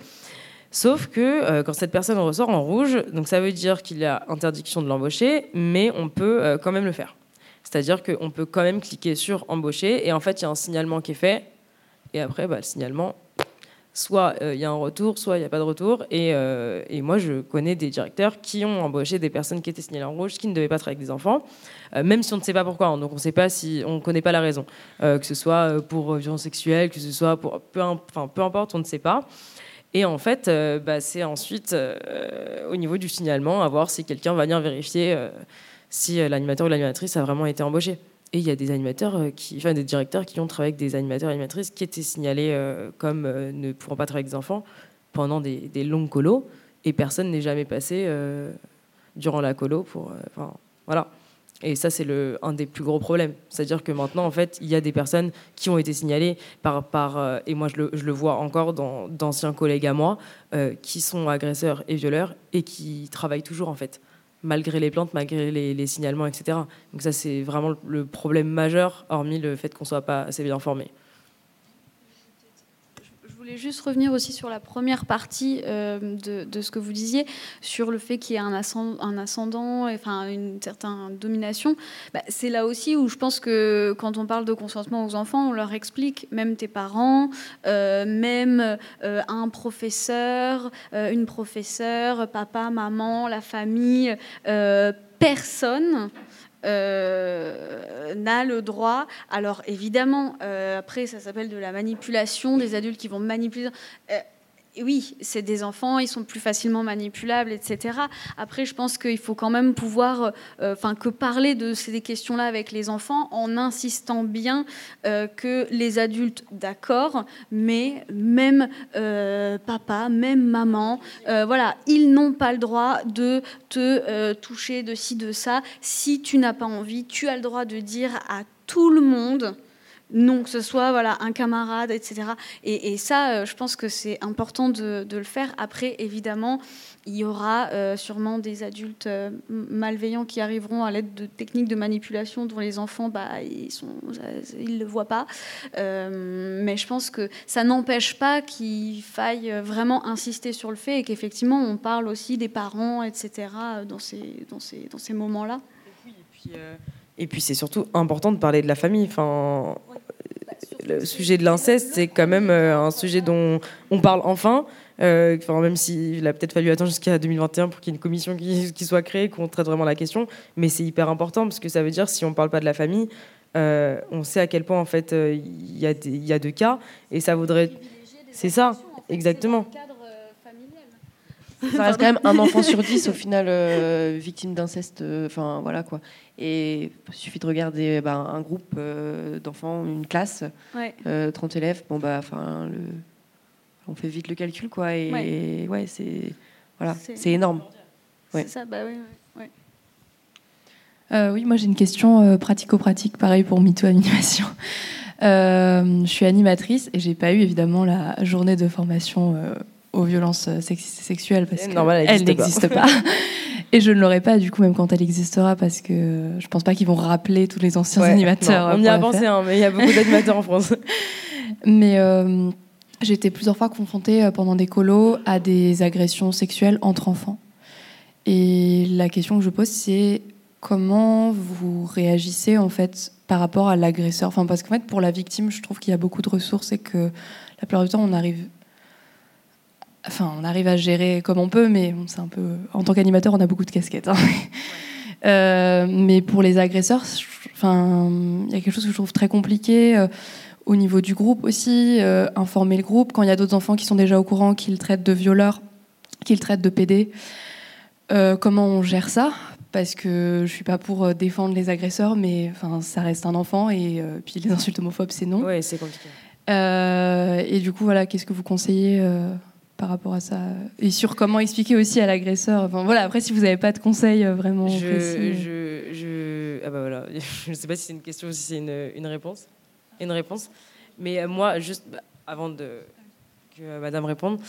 Sauf que quand cette personne ressort en rouge, donc ça veut dire qu'il y a interdiction de l'embaucher, mais on peut quand même le faire. C'est-à-dire qu'on peut quand même cliquer sur embaucher, et en fait, il y a un signalement qui est fait, et après, bah, le signalement, soit euh, il y a un retour, soit il n'y a pas de retour. Et, euh, et moi, je connais des directeurs qui ont embauché des personnes qui étaient signalées en rouge, qui ne devaient pas travailler avec des enfants, euh, même si on ne sait pas pourquoi. hein. donc on ne sait pas si on ne connaît pas la raison, que ce soit pour violence sexuelle, que ce soit pour peu, enfin, peu importe, on ne sait pas. Et en fait, bah, c'est ensuite au niveau du signalement à voir si quelqu'un va venir vérifier si l'animateur ou l'animatrice a vraiment été embauché. Et il y a des animateurs, euh, enfin des directeurs qui ont travaillé avec des animateurs et animatrices qui étaient signalés euh, comme euh, ne pouvant pas travailler avec des enfants pendant des, longues colos, et personne n'est jamais passé durant la colo pour, enfin voilà. Et ça, c'est un des plus gros problèmes. C'est-à-dire que maintenant, en fait, il y a des personnes qui ont été signalées par, par et moi je le, je le vois encore dans d'anciens collègues à moi, qui sont agresseurs et violeurs et qui travaillent toujours, en fait, malgré les plaintes, malgré les, signalements, etc. Donc ça, c'est vraiment le, problème majeur, hormis le fait qu'on soit pas assez bien formé. Voulais juste revenir aussi sur la première partie euh, de, ce que vous disiez, sur le fait qu'il y ait un ascendant, un enfin, une certaine domination. Bah, c'est là aussi où je pense que quand on parle de consentement aux enfants, on leur explique, même tes parents, euh, même euh, un professeur, une professeure, papa, maman, la famille, personne euh, n'a le droit. Alors évidemment, euh, après ça s'appelle de la manipulation, des adultes qui vont manipuler. Oui, c'est des enfants, ils sont plus facilement manipulables, etc. Après, je pense qu'il faut quand même pouvoir, euh, enfin, que parler de ces questions-là avec les enfants en insistant bien euh, que les adultes, d'accord, mais même euh, papa, même maman, voilà, ils n'ont pas le droit de te toucher de ci, de ça. Si tu n'as pas envie, tu as le droit de dire à tout le monde non, que ce soit voilà, un camarade, etc. Et, ça, euh, je pense que c'est important de, le faire. Après, évidemment, il y aura euh, sûrement des adultes euh, malveillants qui arriveront à l'aide de techniques de manipulation dont les enfants, bah, ils ne le voient pas. Mais je pense que ça n'empêche pas qu'il faille vraiment insister sur le fait et qu'effectivement, on parle aussi des parents, etc., dans ces, dans ces, dans ces moments-là. Et puis, Et puis c'est surtout important de parler de la famille. Enfin, le sujet de l'inceste, c'est quand même euh, un sujet dont on parle enfin. Euh, enfin, même s'il a peut-être fallu attendre jusqu'à 2021 pour qu'il y ait une commission qui, qui soit créée, qu'on traite vraiment la question. Mais c'est hyper important parce que ça veut dire si on ne parle pas de la famille, euh, on sait à quel point en fait il y, a des- il y a deux cas et ça vaudrait. C'est ça, exactement. Ça reste quand même un enfant sur dix au final euh, victime d'inceste. euh, Enfin voilà quoi. Et il suffit de regarder bah, un groupe euh, d'enfants, une classe, Ouais. euh, 30 élèves. Bon bah enfin le... on fait vite le calcul quoi. Et ouais, c'est voilà, C'est- énorme. Ouais. C'est ça, bah oui. oui. Euh, moi j'ai une question euh, pratico-pratique, pareil pour MeToo Animation. Euh, je suis animatrice et j'ai pas eu évidemment la journée de formation euh, aux violences euh, sexistes et sexuelles parce C'est que normal, elle n'existe pas. et je ne l'aurai pas du coup même quand elle existera parce que je pense pas qu'ils vont rappeler tous les anciens Ouais, animateurs. non, euh, on y a pensé, hein, mais il y a beaucoup d'animateurs en France. Mais euh, j'ai été plusieurs fois confrontée pendant des colos à des agressions sexuelles entre enfants. Et la question que je pose, c'est comment vous réagissez en fait par rapport à l'agresseur? Enfin, Parce qu'en fait, pour la victime, je trouve qu'il y a beaucoup de ressources et que la plupart du temps, on arrive. Enfin, on arrive à gérer comme on peut, mais bon, c'est un peu. En tant qu'animateur, on a beaucoup de casquettes. hein. Euh, mais pour les agresseurs, enfin, il y a quelque chose que je trouve très compliqué. euh, au niveau du groupe aussi, euh, informer le groupe quand il y a d'autres enfants qui sont déjà au courant qu'ils traitent de violeurs, qu'ils traitent de PD. Comment on gère ça? Parce que je suis pas pour défendre les agresseurs, mais enfin ça reste un enfant et puis les insultes homophobes c'est non. Ouais, c'est compliqué. Et du coup voilà, qu'est-ce que vous conseillez par rapport à ça Et sur comment expliquer aussi à l'agresseur. Enfin voilà, après si vous n'avez pas de conseils euh, vraiment précis. Je, je, je, ah bah voilà, je ne sais pas si c'est une question ou si c'est une, une réponse. Une réponse. Mais euh, moi, juste bah, avant de, que euh, Madame réponde,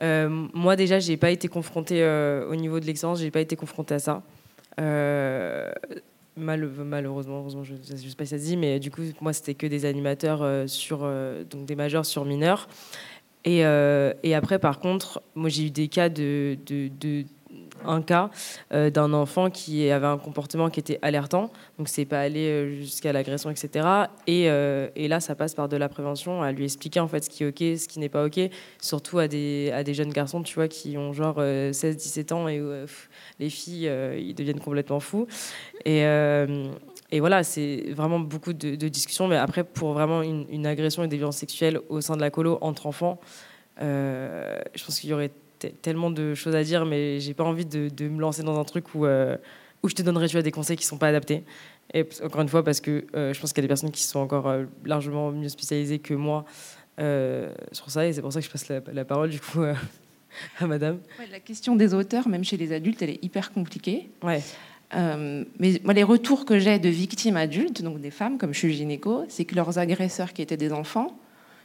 euh, moi déjà, j'ai pas été confrontée euh, au niveau de l'excellence, j'ai pas été confrontée à ça. Euh, mal- malheureusement, heureusement, je ne sais pas si ça se dit, mais du coup, moi, c'était que des animateurs sur, donc des majeurs sur mineurs. Et, euh, et après, par contre, moi, j'ai eu des cas de, de, un cas euh, d'un enfant qui avait un comportement qui était alertant, donc c'est pas allé euh, jusqu'à l'agression, etc. Et, euh, là, ça passe par de la prévention, à lui expliquer en fait ce qui est ok, ce qui n'est pas ok, surtout à des, à des jeunes garçons, tu vois, qui ont genre 16-17 ans et euh, pff, les filles, euh, ils deviennent complètement fous. Euh, et voilà, c'est vraiment beaucoup de, de discussions, mais après, pour vraiment une, une agression et des violences sexuelles au sein de la colo entre enfants, euh, je pense qu'il y aurait te- tellement de choses à dire, mais j'ai pas envie de, de me lancer dans un truc où, euh, où je te donnerai tu vois, des conseils qui sont pas adaptés. Et encore une fois, parce que euh, je pense qu'il y a des personnes qui sont encore largement mieux spécialisées que moi sur ça, et c'est pour ça que je passe la, la parole du coup à Madame. Ouais, la question des auteurs, même chez les adultes, elle est hyper compliquée. Ouais. Euh, mais moi, les retours que j'ai de victimes adultes, donc des femmes, comme je suis gynéco, c'est que leurs agresseurs qui étaient des enfants,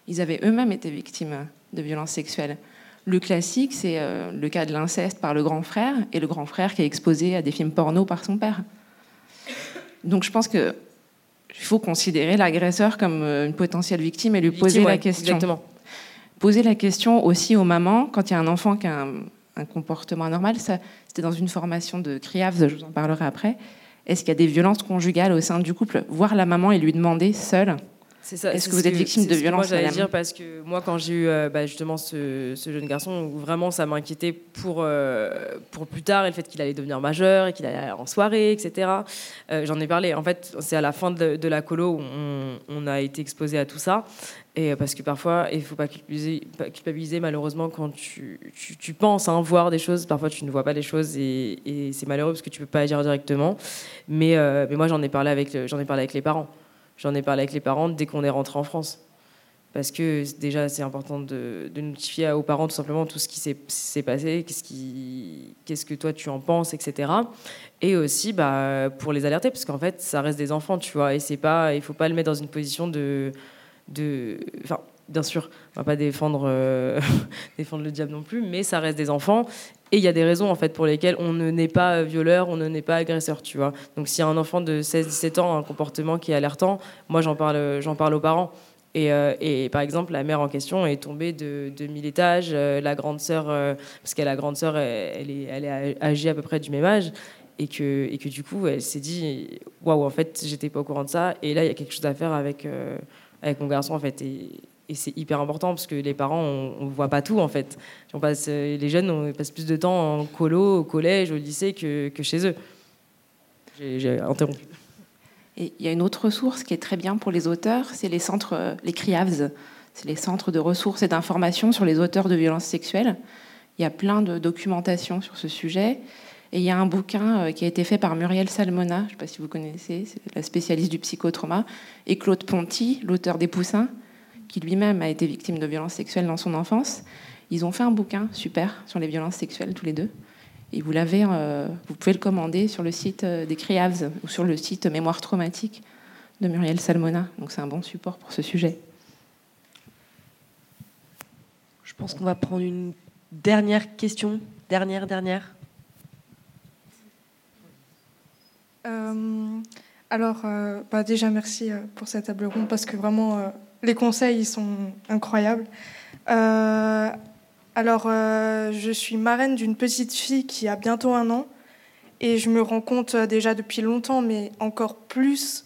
ils avaient eux-mêmes été victimes de violences sexuelles. Le classique, c'est euh, le cas de l'inceste par le grand frère, et le grand frère qui est exposé à des films porno par son père. Donc je pense que il faut considérer l'agresseur comme euh, une potentielle victime et lui poser la question Exactement. poser la question aussi aux mamans quand il y a un enfant qui a un, un comportement anormal. C'était dans une formation de CRIAVS, je vous en parlerai après. Est-ce qu'il y a des violences conjugales au sein du couple? Voir la maman et lui demander seule. Est-ce que vous êtes victime de ce que violence, Moi, j'allais dire parce que moi, quand j'ai eu euh, bah, justement ce, ce jeune garçon, où vraiment ça m'inquiétait pour, euh, pour plus tard et le fait qu'il allait devenir majeur et qu'il allait aller en soirée, etc. Euh, J'en ai parlé. En fait, c'est à la fin de, de la colo où on, on a été exposé à tout ça. Et euh, parce que parfois, il ne faut pas culpabiliser, malheureusement quand tu, tu, penses hein, voir des choses, parfois tu ne vois pas les choses et, c'est malheureux parce que tu ne peux pas agir directement. Mais, euh, mais moi, j'en ai, parlé avec ai parlé avec les parents. J'en ai parlé avec les parents dès qu'on est rentré en France. Parce que déjà, c'est important de, notifier aux parents tout simplement tout ce qui s'est passé, qu'est-ce que toi tu en penses, etc. Et aussi bah, pour les alerter, parce qu'en fait, ça reste des enfants, tu vois, et pas, il faut pas le mettre dans une position de. Enfin, bien sûr, on va pas défendre, euh, défendre le diable non plus, mais ça reste des enfants. Et il y a des raisons en fait pour lesquelles on ne n'est pas violeur, on ne n'est pas agresseur, tu vois. Donc s'il y a un enfant de 16-17 ans, un comportement qui est alertant, moi j'en parle, j'en parle aux parents. Et, euh, par exemple, la mère en question est tombée de, de 1000 étages. euh, la grande sœur, euh, parce que la grande sœur, elle, elle est, elle est âgée à peu près du même âge. et que, et que du coup, elle s'est dit waouh, en fait, j'étais pas au courant de ça. Et là, il y a quelque chose à faire avec, euh, avec mon garçon, en fait. Et, c'est hyper important parce que les parents, on ne voit pas tout, en fait. On passe, les jeunes, on passe plus de temps en colo, au collège, au lycée que, que chez eux. J'ai interrompu. Et il y a une autre ressource qui est très bien pour les auteurs, c'est les centres, les CRIAVS. C'est les centres de ressources et d'informations sur les auteurs de violences sexuelles. Il y a plein de documentation sur ce sujet. Et il y a un bouquin euh, qui a été fait par Muriel Salmona, je ne sais pas si vous connaissez, c'est la spécialiste du psychotrauma, et Claude Ponty, l'auteur des Poussins, qui lui-même a été victime de violences sexuelles dans son enfance. Ils ont fait un bouquin super sur les violences sexuelles tous les deux. Et vous l'avez, euh, vous pouvez le commander sur le site euh, des CRIAVS ou sur le site Mémoire traumatique de Muriel Salmona. Donc c'est un bon support pour ce sujet. Je pense qu'on va prendre une dernière question. Dernière, dernière. Euh, alors, euh, bah déjà, merci euh, pour cette table ronde parce que vraiment, les conseils ils sont incroyables. alors, je suis marraine d'une petite fille qui a bientôt un an et je me rends compte déjà depuis longtemps, mais encore plus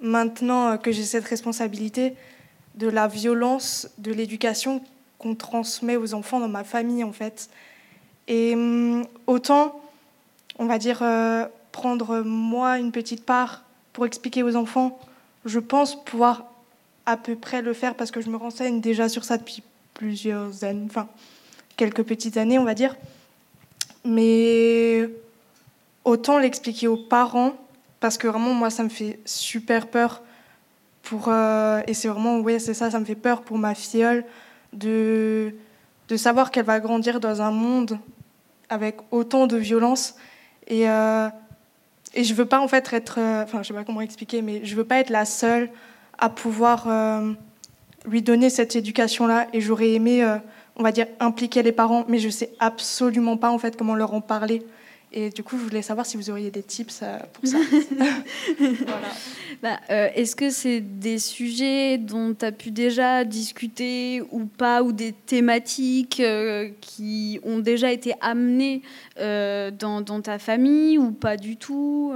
maintenant que j'ai cette responsabilité de la violence de l'éducation qu'on transmet aux enfants dans ma famille, en fait. Et hum, autant, on va dire, prendre moi une petite part pour expliquer aux enfants, je pense pouvoir à peu près le faire parce que je me renseigne déjà sur ça depuis plusieurs années, enfin quelques petites années on va dire. Mais autant l'expliquer aux parents parce que vraiment moi ça me fait super peur pour euh, et c'est vraiment oui c'est ça ça me fait peur pour ma filleule de de savoir qu'elle va grandir dans un monde avec autant de violence et euh, et je veux pas en fait être, euh, enfin je sais pas comment expliquer, mais je veux pas être la seule à pouvoir euh, lui donner cette éducation-là. Et j'aurais aimé, euh, on va dire, impliquer les parents, mais je sais absolument pas en fait comment leur en parler. Et du coup, je voulais savoir si vous auriez des tips pour ça. voilà. Bah, euh, est-ce que c'est des sujets dont tu as pu déjà discuter ou pas, ou des thématiques euh, qui ont déjà été amenées euh, dans, dans, ta famille ou pas du tout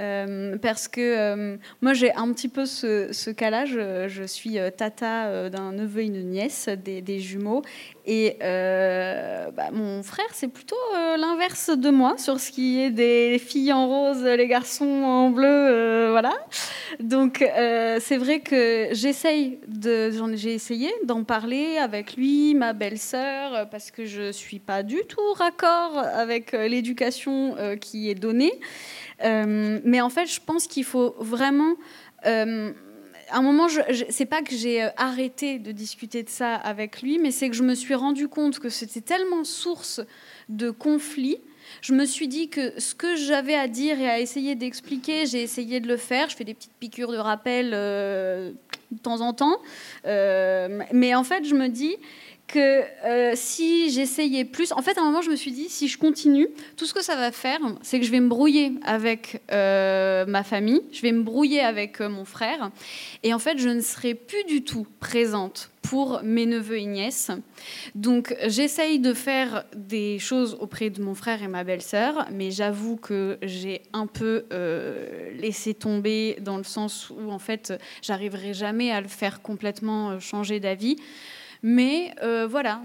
euh, parce que euh, moi j'ai un petit peu ce, cas-là. Je, suis euh, tata d'un neveu et une nièce, des, jumeaux, et bah, mon frère c'est plutôt l'inverse de moi sur ce qui est des filles en rose, les garçons en bleu, voilà. Donc c'est vrai que j'essaye j'ai essayé d'en parler avec lui, ma belle-sœur, parce que je suis pas du tout raccord avec l'éducation qui est donnée. Euh, mais en fait, je pense qu'il faut vraiment euh, à un moment, je, c'est pas que j'ai euh, arrêté de discuter de ça avec lui, mais c'est que je me suis rendu compte que c'était tellement source de conflits. Je me suis dit que ce que j'avais à dire et à essayer d'expliquer, j'ai essayé de le faire. Je fais des petites piqûres de rappel de temps en temps. mais en fait, je me dis, que euh, si j'essayais plus, en fait, à un moment, je me suis dit, si je continue, tout ce que ça va faire, c'est que je vais me brouiller avec euh, ma famille, je vais me brouiller avec euh, mon frère, et en fait, je ne serai plus du tout présente pour mes neveux et nièces. Donc, j'essaye de faire des choses auprès de mon frère et ma belle-sœur, mais j'avoue que j'ai un peu laissé tomber dans le sens où, en fait, j'arriverai jamais à le faire complètement changer d'avis. Mais euh, voilà,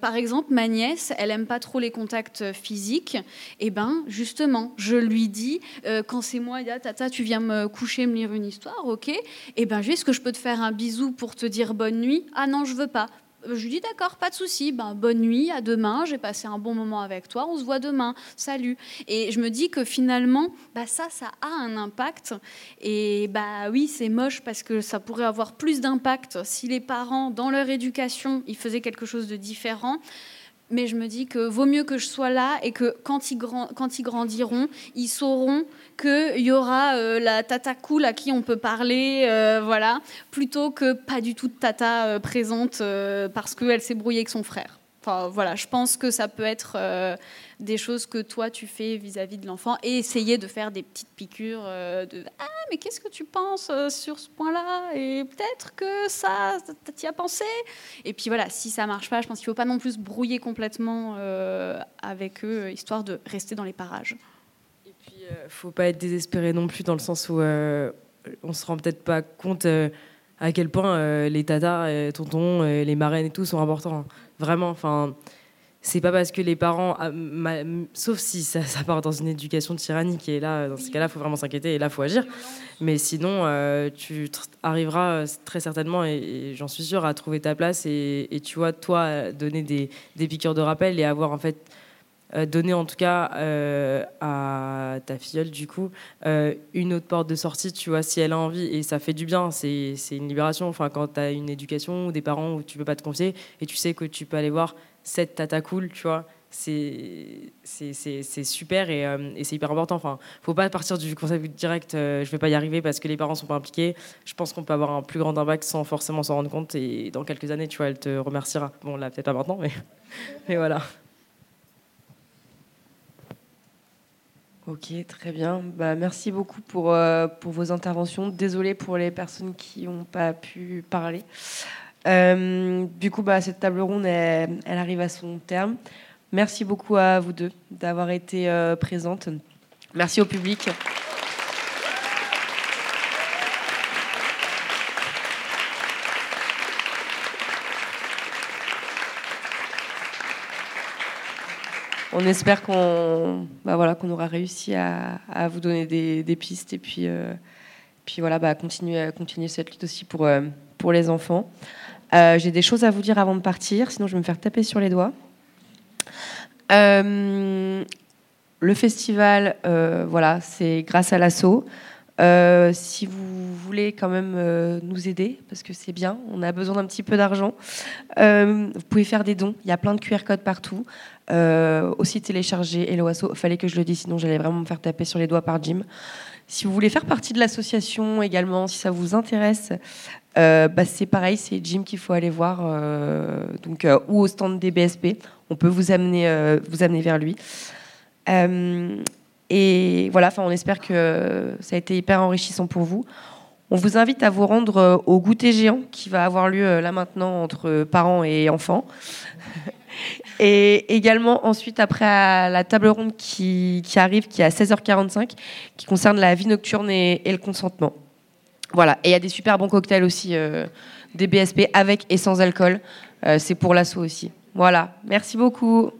par exemple, ma nièce, elle aime pas trop les contacts physiques. Et eh ben, justement, je lui dis, euh, quand c'est moi, tata, tu viens me coucher, me lire une histoire, ok Et eh ben, est-ce que je peux te faire un bisou pour te dire bonne nuit Ah non, je veux pas. Je lui dis d'accord, pas de souci. Ben, bonne nuit, à demain. J'ai passé un bon moment avec toi. On se voit demain. Salut. Et je me dis que finalement, bah, ça, ça a un impact. Et bah oui, c'est moche parce que ça pourrait avoir plus d'impact si les parents, dans leur éducation, ils faisaient quelque chose de différent mais je me dis que vaut mieux que je sois là et que quand ils, quand ils grandiront, ils sauront qu'il y aura euh, la tata cool à qui on peut parler, euh, voilà, plutôt que pas du tout de tata euh, présente parce qu'elle s'est brouillée avec son frère. Enfin, voilà, je pense que ça peut être des choses que toi tu fais vis-à-vis de l'enfant et essayer de faire des petites piqûres de ah mais qu'est-ce que tu penses sur ce point-là? Et peut-être que ça t'y as pensé? Et puis voilà si ça marche pas je pense qu'il faut pas non plus brouiller complètement avec eux histoire de rester dans les parages. Faut pas être désespéré non plus dans le sens où on se rend peut-être pas compte à quel point les tatas, tontons, les marraines et tout sont importants. Vraiment, enfin c'est pas parce que les parents, ah, sauf si ça, part dans une éducation tyrannique, et là, dans ce cas-là, il faut vraiment s'inquiéter, et là, il faut agir. Mais sinon, euh, tu arriveras euh, très certainement, et, j'en suis sûre, à trouver ta place, et, tu vois, toi, donner des, des, piqûres de rappel, et avoir en fait euh, donné en tout cas à ta filleule, du coup, une autre porte de sortie, tu vois, si elle a envie, et ça fait du bien, c'est une libération. Enfin, quand tu as une éducation ou des parents où tu peux pas te confier, et tu sais que tu peux aller voir cette tata cool, tu vois. C'est super et, euh, c'est hyper important. Enfin, faut pas partir du concept direct, euh, je vais pas y arriver parce que les parents sont pas impliqués. Je pense qu'on peut avoir un plus grand impact sans forcément s'en rendre compte et dans quelques années, tu vois, elle te remerciera. Bon, là, peut-être pas maintenant, mais, mais voilà. Ok, très bien. Bah, merci beaucoup pour, euh, pour vos interventions. Désolée pour les personnes qui n'ont pas pu parler. Euh, du coup, bah, cette table ronde, elle, arrive à son terme. Merci beaucoup à vous deux d'avoir été euh, présentes. Merci au public. On espère qu'on bah voilà, qu'on aura réussi à, vous donner des, pistes et puis, euh, puis voilà, bah, continuer, continuer cette lutte aussi pour, pour les enfants. Euh, j'ai des choses à vous dire avant de partir, sinon je vais me faire taper sur les doigts. Euh, le festival, euh, voilà, c'est grâce à l'assaut. si vous voulez quand même nous aider, parce que c'est bien, on a besoin d'un petit peu d'argent, vous pouvez faire des dons. Il y a plein de QR codes partout. Aussi télécharger Hello Asso. Fallait que je le dise, sinon j'allais vraiment me faire taper sur les doigts par Jim. Si vous voulez faire partie de l'association également, si ça vous intéresse, euh, bah, c'est pareil, c'est Jim qu'il faut aller voir, euh, donc, euh, ou au stand des BSP. On peut vous amener, vous amener vers lui. et voilà, on espère que ça a été hyper enrichissant pour vous. On vous invite à vous rendre au goûter géant qui va avoir lieu là maintenant entre parents et enfants. Et également ensuite après la table ronde qui, qui, arrive, qui est à 16h45, qui concerne la vie nocturne et le consentement. Voilà, et il y a des super bons cocktails aussi, euh, des BSP avec et sans alcool. Euh, c'est pour l'assaut aussi. Voilà, merci beaucoup.